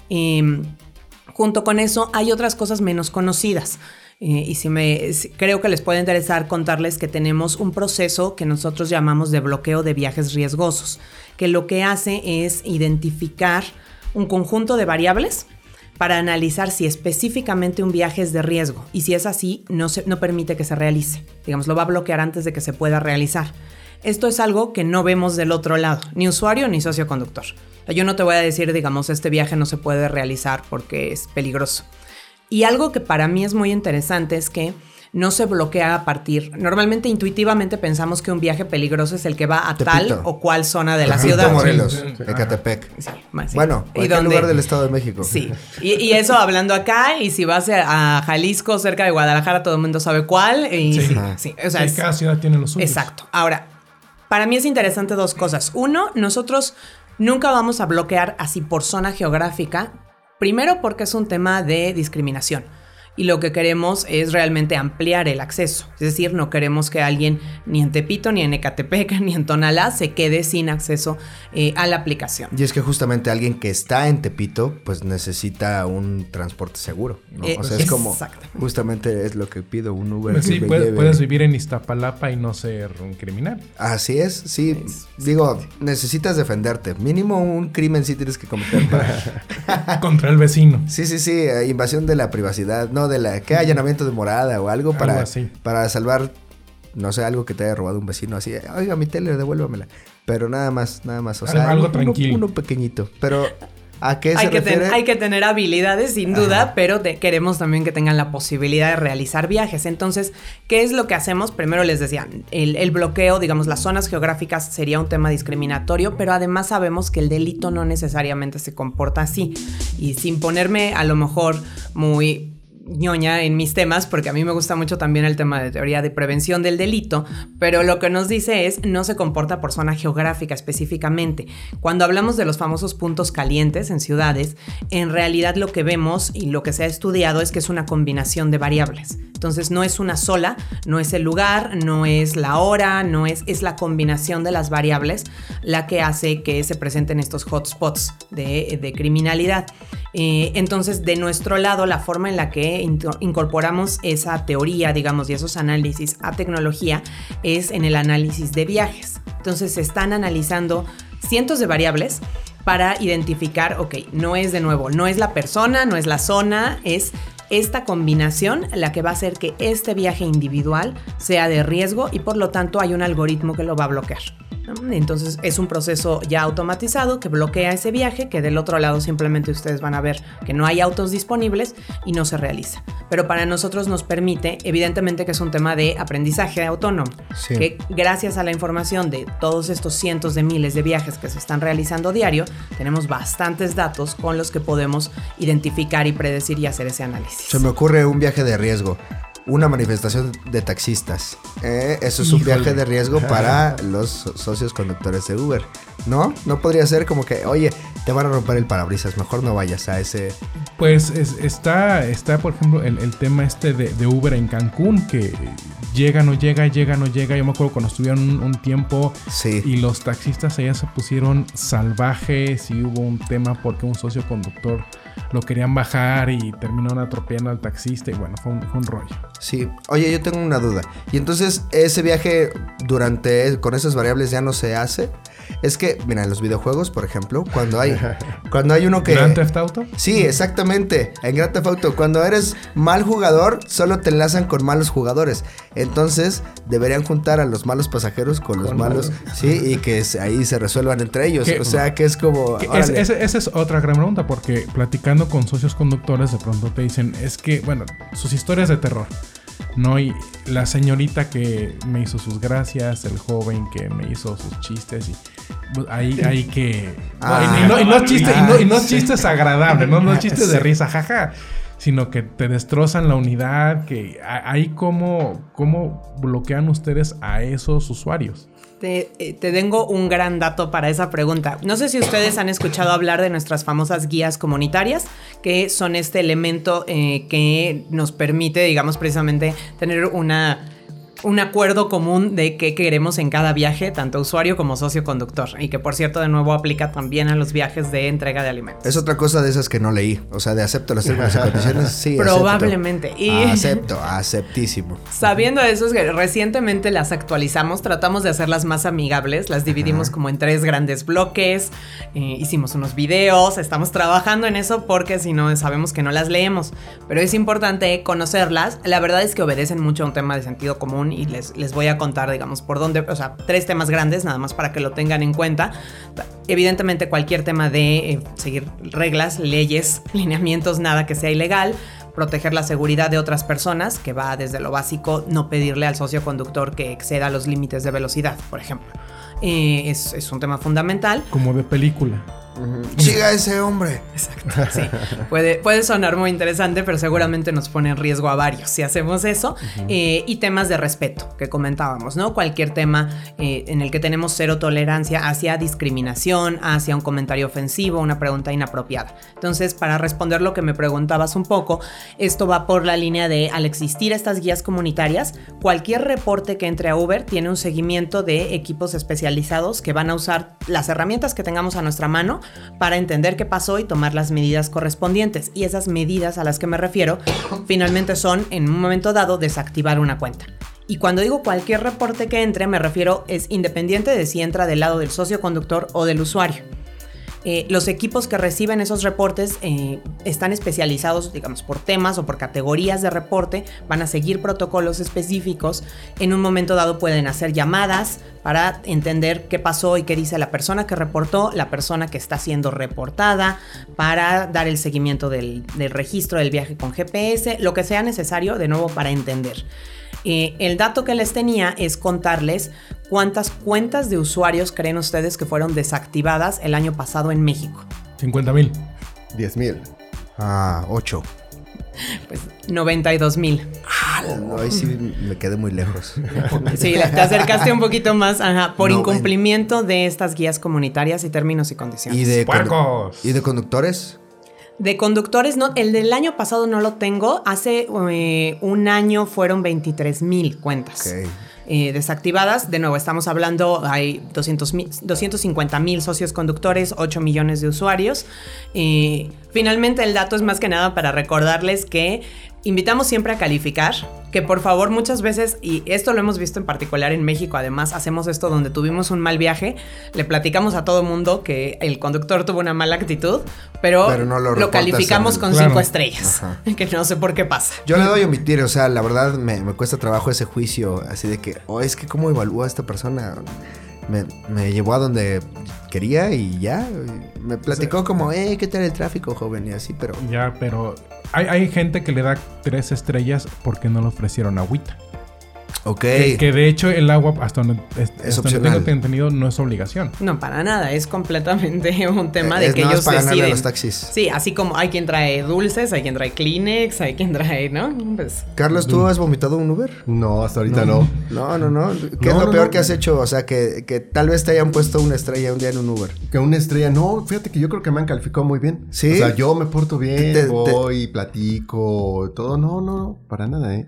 Eh, junto con eso hay otras cosas menos conocidas. Eh, y si me creo que les puede interesar contarles que tenemos un proceso que nosotros llamamos de bloqueo de viajes riesgosos, que lo que hace es identificar un conjunto de variables para analizar si específicamente un viaje es de riesgo y si es así, no, se, no permite que se realice. Digamos, lo va a bloquear antes de que se pueda realizar. Esto es algo que no vemos del otro lado, ni usuario ni socio conductor. Yo no te voy a decir, digamos, este viaje no se puede realizar porque es peligroso. Y algo que para mí es muy interesante es que no se bloquea a partir. Normalmente, intuitivamente pensamos que un viaje peligroso es el que va a tal o cual zona de la Tepito, ciudad. Morelos. Ecatepec. Sí, más, sí. Bueno, ¿Y cualquier dónde? lugar del Estado de México. Sí, y, y eso hablando acá, y si vas a Jalisco, cerca de Guadalajara, todo el mundo sabe cuál. Y Sí. sí, o sea, Sí, es- cada ciudad tiene los suyos. Exacto. Ahora, para mí es interesante dos cosas. Uno, nosotros nunca vamos a bloquear así por zona geográfica. Primero porque es un tema de discriminación. Y lo que queremos es realmente ampliar el acceso. Es decir, no queremos que alguien ni en Tepito, ni en Ecatepec, *laughs* ni en Tonalá se quede sin acceso eh, a la aplicación. Y es que justamente alguien que está en Tepito, pues necesita un transporte seguro. ¿no? Eh, o sea, es como justamente es lo que pido, un Uber Pues que sí, me puede- lleve. puedes vivir en Iztapalapa y no ser un criminal. Así es, sí. Digo, necesitas defenderte. Mínimo un crimen sí tienes que cometer para... *laughs* Contra el vecino. Sí, sí, sí, eh, invasión de la privacidad, no de la que allanamiento de morada o algo para Algo así. para salvar no sé, algo que te haya robado un vecino así, oiga, mi tele, devuélvamela. Pero nada más, nada más, o sea, Algo- algo uno- tranquilo. Uno, pequeñito, pero ¿a qué Hay se que, ten- refiere? hay que tener habilidades, sin duda, Ajá. pero te- queremos también que tengan la posibilidad de realizar viajes. Entonces, ¿qué es lo que hacemos? Primero les decía, el, el bloqueo, digamos, las zonas geográficas sería un tema discriminatorio, pero además sabemos que el delito no necesariamente se comporta así. Y sin ponerme a lo mejor muy ñoña en mis temas, porque a mí me gusta mucho también el tema de teoría de prevención del delito, pero lo que nos dice es no se comporta por zona geográfica específicamente. Cuando hablamos de los famosos puntos calientes en ciudades, en realidad lo que vemos y lo que se ha estudiado es que es una combinación de variables. Entonces no es una sola, no es el lugar, no es la hora, no es, es la combinación de las variables la que hace que se presenten estos hotspots de, de criminalidad. Eh, entonces, de nuestro lado, la forma en la que incorporamos esa teoría, digamos, y esos análisis a tecnología es en el análisis de viajes. Entonces, se están analizando cientos de variables para identificar, ok, no es de nuevo, no es la persona, no es la zona, es esta combinación la que va a hacer que este viaje individual sea de riesgo y por lo tanto hay un algoritmo que lo va a bloquear. Entonces es un proceso ya automatizado que bloquea ese viaje, que del otro lado simplemente ustedes van a ver que no hay autos disponibles y no se realiza. Pero para nosotros nos permite, evidentemente que es un tema de aprendizaje autónomo, Sí. que gracias a la información de todos estos cientos de miles de viajes que se están realizando diario, tenemos bastantes datos con los que podemos identificar y predecir y hacer ese análisis. Se me ocurre un viaje de riesgo. Una manifestación de taxistas. Eh, eso es un Híjole. viaje de riesgo para los so- socios conductores de Uber. ¿No? No podría ser como que, oye, te van a romper el parabrisas, mejor no vayas a ese. Pues es- está, está, por ejemplo, el, el tema este de, de Uber en Cancún, que llega, no llega, llega, no llega. Yo me acuerdo cuando estuvieron un, un tiempo Sí. y los taxistas allá se pusieron salvajes y hubo un tema porque un socio conductor lo querían bajar y terminaron atropellando al taxista y bueno, fue un, fue un rollo. Sí. Oye, yo tengo una duda. Y entonces, ese viaje durante. con esas variables ya no se hace. Es que, mira, en los videojuegos, por ejemplo, cuando hay. *laughs* cuando hay uno que. Grand Theft Auto. Sí, exactamente. En Grand Theft Auto, cuando eres mal jugador, solo te enlazan con malos jugadores. Entonces, deberían juntar a los malos pasajeros con los malos, sí, y que ahí se resuelvan entre ellos. Que- o sea, que es como. Es- esa es otra gran pregunta, porque platicando con socios conductores, de pronto te dicen, es que, bueno, sus historias de terror. No, y la señorita que me hizo sus gracias, el joven que me hizo sus chistes, y pues, ahí hay que. *laughs* Ah. y, no, y no chistes, y no, y no Ah, sí. chistes agradables, no, no *laughs* chistes de risa, jaja. Sino que te destrozan la unidad, que ahí cómo, cómo bloquean ustedes a esos usuarios. Te, eh, te tengo un gran dato para esa pregunta. No sé si ustedes han escuchado hablar de nuestras famosas guías comunitarias, que son este elemento eh, que nos permite, digamos, precisamente tener una, un acuerdo común de qué queremos en cada viaje, tanto usuario como socio conductor. Y que, por cierto, de nuevo aplica también a los viajes de entrega de alimentos. Es otra cosa de esas que no leí. O sea, de acepto las términos y *laughs* condiciones. Sí, acepto. Probablemente. Y- *laughs* Acepto, aceptísimo. Sabiendo eso, es que recientemente las actualizamos, tratamos de hacerlas más amigables, las dividimos como en tres grandes bloques, eh, hicimos unos videos, estamos trabajando en eso porque si no sabemos que no las leemos, pero es importante conocerlas, la verdad es que obedecen mucho a un tema de sentido común y les, les voy a contar, digamos, por dónde, o sea, tres temas grandes, nada más para que lo tengan en cuenta. Evidentemente cualquier tema de eh, seguir reglas, leyes, *laughs* lineamientos, nada que sea ilegal proteger la seguridad de otras personas, que va desde lo básico, no pedirle al socio conductor que exceda los límites de velocidad, por ejemplo. Eh, es, es un tema fundamental. Como de película. Siga ese hombre. Exacto. Sí. Puede, puede sonar muy interesante, pero seguramente nos pone en riesgo a varios si hacemos eso. Eh, y temas de respeto que comentábamos, ¿no? Cualquier tema eh, en el que tenemos cero tolerancia hacia discriminación, hacia un comentario ofensivo, una pregunta inapropiada. Entonces, para responder lo que me preguntabas un poco, esto va por la línea de al existir estas guías comunitarias, cualquier reporte que entre a Uber tiene un seguimiento de equipos especializados que van a usar las herramientas que tengamos a nuestra mano para entender qué pasó y tomar las medidas correspondientes. Y esas medidas a las que me refiero finalmente son en un momento dado desactivar una cuenta. Y cuando digo cualquier reporte que entre, me refiero es independiente de si entra del lado del socio conductor o del usuario. Eh, los equipos que reciben esos reportes eh, están especializados, digamos, por temas o por categorías de reporte, van a seguir protocolos específicos. En un momento dado pueden hacer llamadas para entender qué pasó y qué dice la persona que reportó, la persona que está siendo reportada, para dar el seguimiento del, del registro del viaje con GPS, lo que sea necesario, de nuevo, para entender. Eh, el dato que les tenía es contarles cuántas cuentas de usuarios creen ustedes que fueron desactivadas el año pasado en México. 50 mil. 10 mil. Ah, 8. Pues 92 mil. Ahí sí me quedé muy lejos. Sí, te acercaste un poquito más ajá, por No, incumplimiento de estas guías comunitarias y términos y condiciones. ¿Y de. ¿Y de conductores? De conductores, no, el del año pasado no lo tengo. Hace eh, un año fueron 23 mil cuentas. Eh, desactivadas. De nuevo, estamos hablando, hay 200 mil- 250 mil socios conductores, 8 millones de usuarios. Eh, finalmente, el dato es más que nada para recordarles que invitamos siempre a calificar que por favor muchas veces, y esto lo hemos visto en particular en México, además hacemos esto donde tuvimos un mal viaje, le platicamos a todo mundo que el conductor tuvo una mala actitud, pero, Pero no lo calificamos con Claro. cinco estrellas, Ajá. *laughs* que no sé por qué pasa. Yo le doy a omitir, o sea, la verdad me, me cuesta trabajo ese juicio, así de que, oh, es que cómo evalúa a esta persona. Me, me llevó a donde quería y ya. Me platicó como, eh, ¿qué tal el tráfico, joven? Y así, pero... Ya, pero hay, hay gente que le da tres estrellas porque no le ofrecieron agüita. Ok. Que, que de hecho el agua, hasta donde, es- hasta donde opcional. tengo entendido, no es obligación. No, para nada, es completamente *laughs* un tema de Es que ellos para a deciden. los taxis. Sí, así como hay quien trae dulces, hay quien trae Kleenex, hay quien trae, ¿no? Pues Carlos, ¿tú has vomitado un Uber? No, hasta ahorita no. No, no, no. ¿Qué No, es lo no, peor no. que has hecho? O sea, que, que tal vez te hayan puesto una estrella un día en un Uber. Que una estrella, no, fíjate que yo creo que me han calificado muy bien. ¿Sí? O sea, yo me porto bien, Te- te- voy, platico, todo. No, no, no, para nada, ¿eh?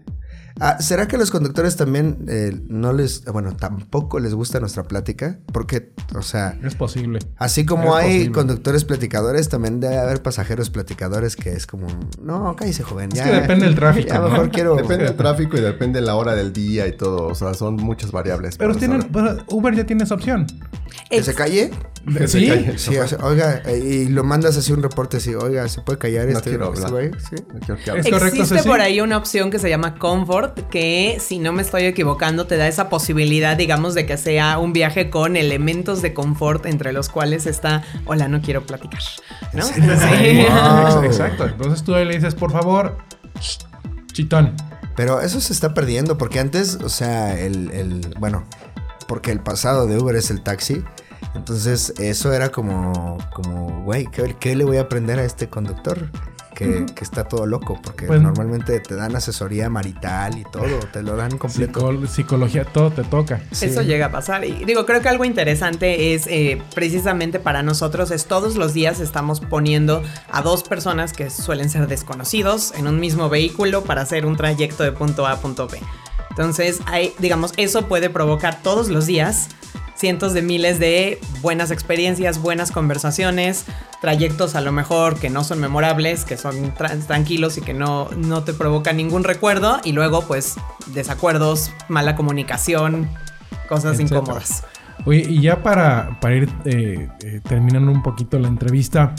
Ah, ¿Será que a los conductores también eh, no les, bueno, tampoco les gusta nuestra plática? Porque, o sea, Es posible. así como Es hay posible. conductores platicadores, también debe haber pasajeros platicadores que es como, no, cállese, joven. Es ya, que depende del tráfico, *laughs* Ya ¿no? mejor quiero. Depende del *laughs* tráfico y depende de la hora del día y todo. O sea, son muchas variables. Pero tienen, Uber ya tiene esa opción. Que se calle. Que ¿Sí? calle. Sí, o sea, oiga, eh, y lo mandas así un reporte así, oiga, ¿se puede callar No este, quiero este hablar. güey? Sí. No quiero que. Es correcto, Existe por ahí una opción que se llama Comfort, que si no me estoy equivocando, te da esa posibilidad, digamos, de que sea un viaje con elementos de confort entre los cuales está, hola, no quiero platicar. ¿No? Sí. Wow. Exacto. Entonces tú ahí le dices, por favor, ch- chitón. Pero eso se está perdiendo porque antes, o sea, el, el- bueno, porque el pasado de Uber es el taxi. Entonces eso era como, como, güey, ¿qué, qué le voy a aprender a este conductor? Que, que está todo loco, porque Pues- normalmente te dan asesoría marital y todo, te lo dan completo. Psico- psicología, todo te toca. Sí. Eso llega a pasar. Y digo, creo que algo interesante es eh, precisamente para nosotros es todos los días estamos poniendo a dos personas que suelen ser desconocidos en un mismo vehículo para hacer un trayecto de punto A a punto B. Entonces, hay, digamos, eso puede provocar todos los días cientos de miles de buenas experiencias, buenas conversaciones, trayectos a lo mejor que no son memorables, que son tra- tranquilos y que no, no te provocan ningún recuerdo, y luego pues desacuerdos, mala comunicación, cosas Etcétera. incómodas. Oye, y ya para, para ir eh, eh, terminando un poquito la entrevista,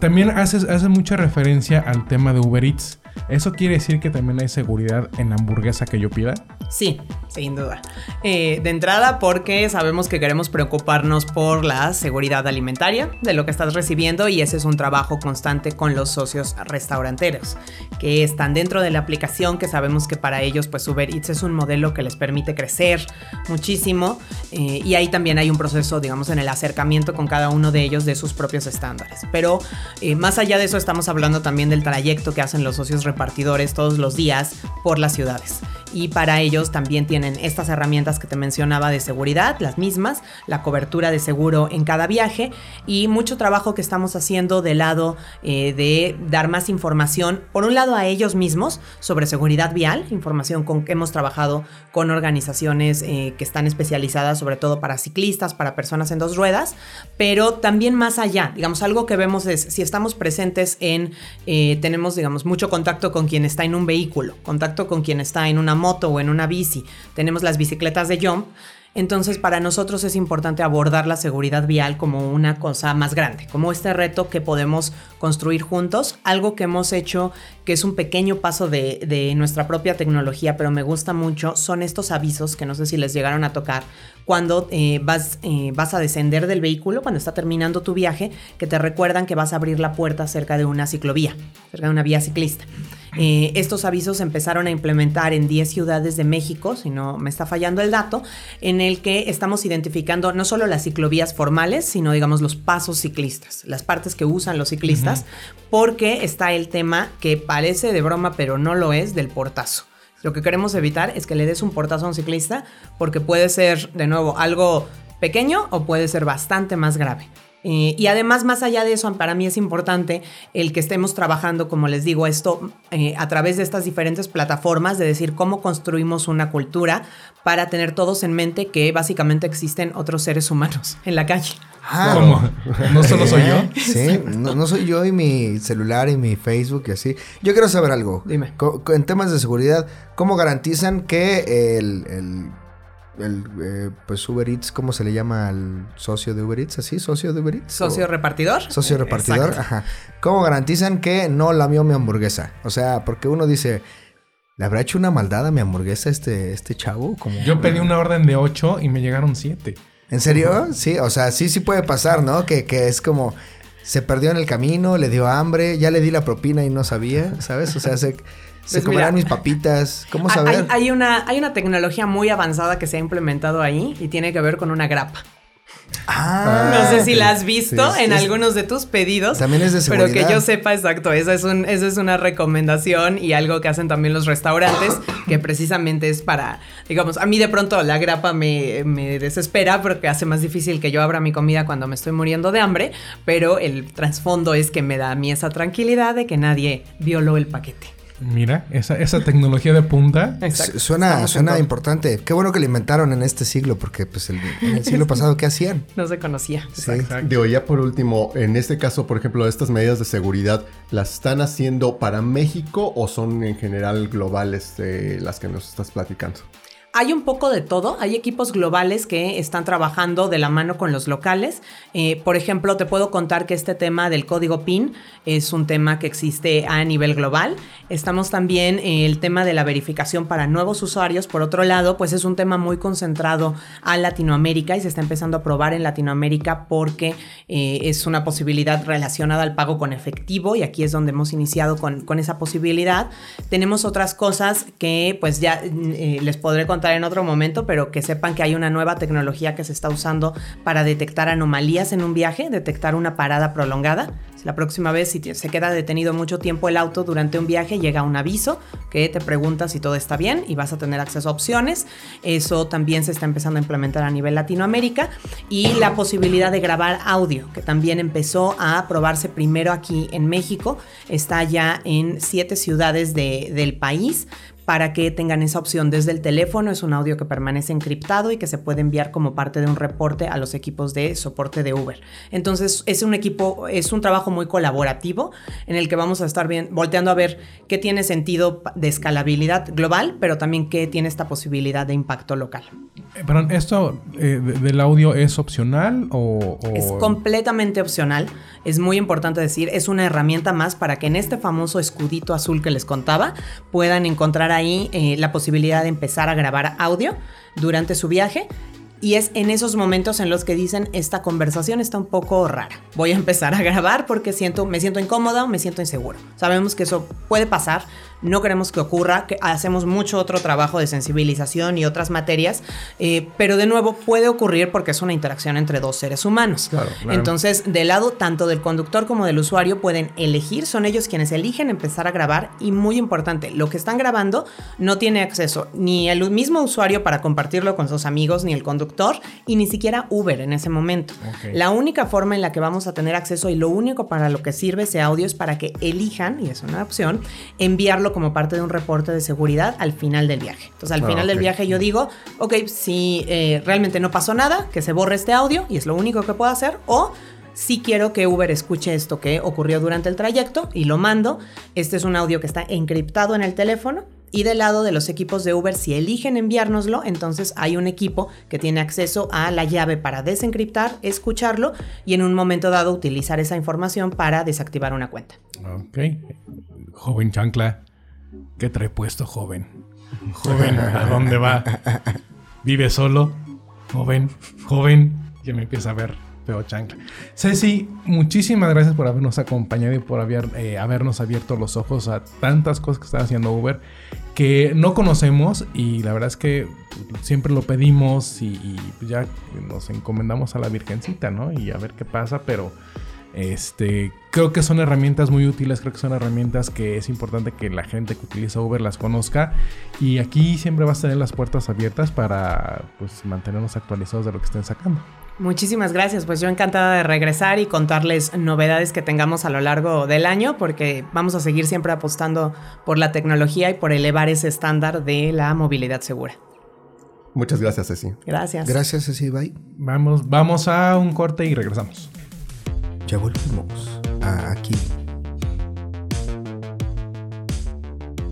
también haces, haces mucha referencia al tema de Uber Eats. ¿Eso quiere decir que también hay seguridad en la hamburguesa que yo pida? Sí, sin duda. Eh, de entrada porque sabemos que queremos preocuparnos por la seguridad alimentaria de lo que estás recibiendo y ese es un trabajo constante con los socios restauranteros que están dentro de la aplicación que sabemos que para ellos pues Uber Eats es un modelo que les permite crecer muchísimo eh, y ahí también hay un proceso digamos en el acercamiento con cada uno de ellos de sus propios estándares. Pero eh, más allá de eso estamos hablando también del trayecto que hacen los socios repartidores todos los días por las ciudades y para ellos también tienen estas herramientas que te mencionaba de seguridad, las mismas, la cobertura de seguro en cada viaje y mucho trabajo que estamos haciendo del lado eh, de dar más información, por un lado a ellos mismos sobre seguridad vial, información con que hemos trabajado con organizaciones eh, que están especializadas sobre todo para ciclistas, para personas en dos ruedas, pero también más allá, digamos, algo que vemos es si estamos presentes en, eh, tenemos digamos mucho contacto con quien está en un vehículo, contacto con quien está en una moto o en una bici, tenemos las bicicletas de jump, entonces para nosotros es importante abordar la seguridad vial como una cosa más grande, como este reto que podemos construir juntos, algo que hemos hecho que es un pequeño paso de, nuestra propia tecnología, pero me gusta mucho, son estos avisos que no sé si les llegaron a tocar cuando eh, vas, eh, vas a descender del vehículo, cuando está terminando tu viaje, que te recuerdan que vas a abrir la puerta cerca de una ciclovía, cerca de una vía ciclista. Eh, estos avisos se empezaron a implementar en 10 ciudades de México, si no me está fallando el dato, en el que estamos identificando no solo las ciclovías formales, sino digamos los pasos ciclistas, las partes que usan los ciclistas, porque está el tema que parece de broma, pero no lo es, del portazo. Lo que queremos evitar es que le des un portazo a un ciclista, porque puede ser, de nuevo, algo pequeño o puede ser bastante más grave. Eh, y además, más allá de eso, para mí es importante el que estemos trabajando, como les digo, esto eh, a través de estas diferentes plataformas, de decir cómo construimos una cultura para tener todos en mente que básicamente existen otros seres humanos *laughs* en la calle. Ah, ¿Cómo? ¿No solo soy yo? *laughs* Sí, no, no soy yo y mi celular y mi Facebook y así. Yo quiero saber algo. Dime. Co- en temas de seguridad, ¿cómo garantizan que el, el, el, eh, pues Uber Eats, ¿cómo se le llama al socio de Uber Eats? ¿Así? ¿Socio de Uber Eats? ¿Socio ¿O- repartidor? Socio repartidor, Exacto. ajá. ¿Cómo garantizan que no lamió mi hamburguesa? O sea, porque uno dice, ¿le habrá hecho una maldad a mi hamburguesa este, este chavo? Como, Yo pedí una orden de 8 y me llegaron 7. ¿En serio? Sí, o sea, sí, sí puede pasar, ¿no? Que, que es como, se perdió en el camino, le dio hambre, ya le di la propina y no sabía, ¿sabes? O sea, se, se Pues comerán mira. mis papitas. ¿Cómo saber? Hay, hay una, hay una tecnología muy avanzada que se ha implementado ahí y tiene que ver con una grapa. Ah, No sé si la has visto Sí, en es- algunos de tus pedidos. También es de Pero que seguridad. yo sepa exacto, esa es, un, esa es una recomendación y algo que hacen también los restaurantes, que precisamente es para, digamos, a mí de pronto la grapa me, me desespera porque hace más difícil que yo abra mi comida cuando me estoy muriendo de hambre, pero el trasfondo es que me da a mí esa tranquilidad de que nadie violó el paquete. Mira, esa, esa tecnología de punta. Exacto. Suena, suena importante. Qué bueno que lo inventaron en este siglo, porque pues el- en el siglo *laughs* pasado, ¿qué hacían? No se conocía. Sí. Digo, ya por último, en este caso, por ejemplo, estas medidas de seguridad, ¿las están haciendo para México o son en general globales eh, las que nos estás platicando? Hay un poco de todo. Hay equipos globales que están trabajando de la mano con los locales. Eh, por ejemplo, te puedo contar que este tema del código PIN es un tema que existe a nivel global. Estamos también en el tema de la verificación para nuevos usuarios. Por otro lado, pues es un tema muy concentrado a Latinoamérica y se está empezando a probar en Latinoamérica porque eh, es una posibilidad relacionada al pago con efectivo y aquí es donde hemos iniciado con, con esa posibilidad. Tenemos otras cosas que pues ya eh, les podré contar en otro momento, pero que sepan que hay una nueva tecnología que se está usando para detectar anomalías en un viaje, detectar una parada prolongada. La próxima vez, si se queda detenido mucho tiempo el auto durante un viaje, llega un aviso que te pregunta si todo está bien y vas a tener acceso a opciones. Eso también se está empezando a implementar a nivel Latinoamérica. Y la posibilidad de grabar audio, que también empezó a probarse primero aquí en México. Está ya en siete ciudades de- del país para que tengan esa opción desde el teléfono. Es un audio que permanece encriptado y que se puede enviar como parte de un reporte a los equipos de soporte de Uber. Entonces es un equipo, es un trabajo muy colaborativo en el que vamos a estar bien, volteando a ver qué tiene sentido de escalabilidad global, pero también qué tiene esta posibilidad de impacto local. Eh, Perdón, ¿esto eh, de- del audio es opcional o...? o- Es completamente opcional. Es muy importante decir, es una herramienta más para que en este famoso escudito azul que les contaba puedan encontrar ahí eh, la posibilidad de empezar a grabar audio durante su viaje. Y es en esos momentos en los que dicen esta conversación está un poco rara. Voy a empezar a grabar porque siento, me siento incómoda o me siento inseguro. Sabemos que eso puede pasar. No queremos que ocurra, que hacemos mucho otro trabajo de sensibilización y otras materias, eh, pero de nuevo puede ocurrir porque es una interacción entre dos seres humanos. Claro, claro. Entonces, del lado tanto del conductor como del usuario pueden elegir, son ellos quienes eligen empezar a grabar y muy importante, lo que están grabando no tiene acceso ni el mismo usuario para compartirlo con sus amigos, ni el conductor y ni siquiera Uber en ese momento. La única forma en la que vamos a tener acceso y lo único para lo que sirve ese audio es para que elijan, y es una opción, enviarlo como parte de un reporte de seguridad al final del viaje. Entonces, al Ah, final del viaje yo digo, ok, si eh, realmente no pasó nada, que se borre este audio y es lo único que puedo hacer, o si quiero que Uber escuche esto que ocurrió durante el trayecto y lo mando. Este es un audio que está encriptado en el teléfono. Y del lado de los equipos de Uber, si eligen enviárnoslo, entonces hay un equipo que tiene acceso a la llave para desencriptar, escucharlo y en un momento dado utilizar esa información para desactivar una cuenta. Ok. Joven chancla. ¿Qué trae puesto, joven? *laughs* Joven, ¿a dónde va? ¿Vive solo? Joven, joven. Ya me empieza a ver feo chancla. Ceci, muchísimas gracias por habernos acompañado y por haber, eh, habernos abierto los ojos a tantas cosas que está haciendo Uber que no conocemos y la verdad es que siempre lo pedimos y, y ya nos encomendamos a la Virgencita, ¿no? Y a ver qué pasa, pero este, creo que son herramientas muy útiles, creo que son herramientas que es importante que la gente que utiliza Uber las conozca y aquí siempre vas a tener las puertas abiertas para pues mantenernos actualizados de lo que estén sacando. Muchísimas gracias, pues yo encantada de regresar y contarles novedades que tengamos a lo largo del año, porque vamos a seguir siempre apostando por la tecnología y por elevar ese estándar de la movilidad segura. Muchas gracias, Ceci. Gracias. Gracias, así, bye. Vamos, vamos a un corte y regresamos. Ya volvimos a aquí.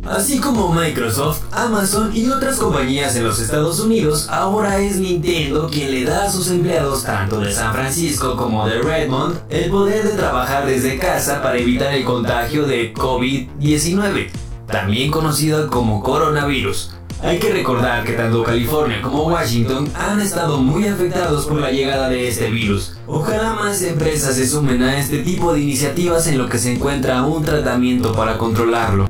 Así como Microsoft, Amazon y otras compañías en los Estados Unidos, ahora es Nintendo quien le da a sus empleados tanto de San Francisco como de Redmond el poder de trabajar desde casa para evitar el contagio de COVID-19, también conocido como coronavirus. Hay que recordar que tanto California como Washington han estado muy afectados por la llegada de este virus. Ojalá más empresas se sumen a este tipo de iniciativas en lo que se encuentra un tratamiento para controlarlo.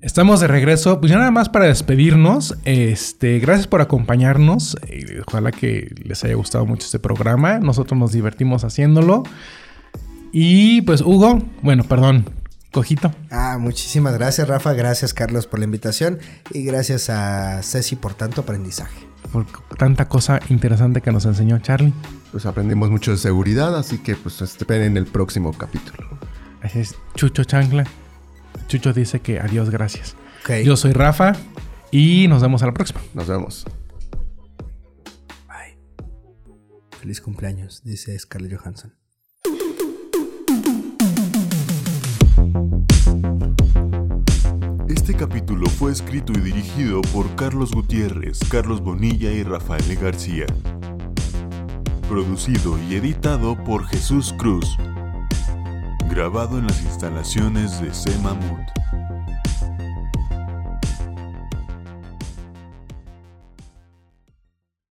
Estamos de regreso, pues ya nada más para despedirnos. Este, gracias por acompañarnos. Eh, Ojalá que les haya gustado mucho este programa. Nosotros nos divertimos haciéndolo. Y pues Hugo, bueno, perdón, Cojito. Ah, muchísimas gracias, Rafa. Gracias, Carlos, por la invitación. Y gracias a Ceci por tanto aprendizaje. Por tanta cosa interesante que nos enseñó Charlie. Pues aprendimos mucho de seguridad, así que pues esperen el próximo capítulo. Así es, Chucho Chancla. Chucho dice que adiós, gracias. Ok. Yo soy Rafa y nos vemos a la próxima. Nos vemos. Bye. Feliz cumpleaños, dice Scarlett Johansson. Este capítulo fue escrito y dirigido por Carlos Gutiérrez, Carlos Bonilla y Rafael García. Producido y editado por Jesús Cruz. Grabado en las instalaciones de C. Mamut.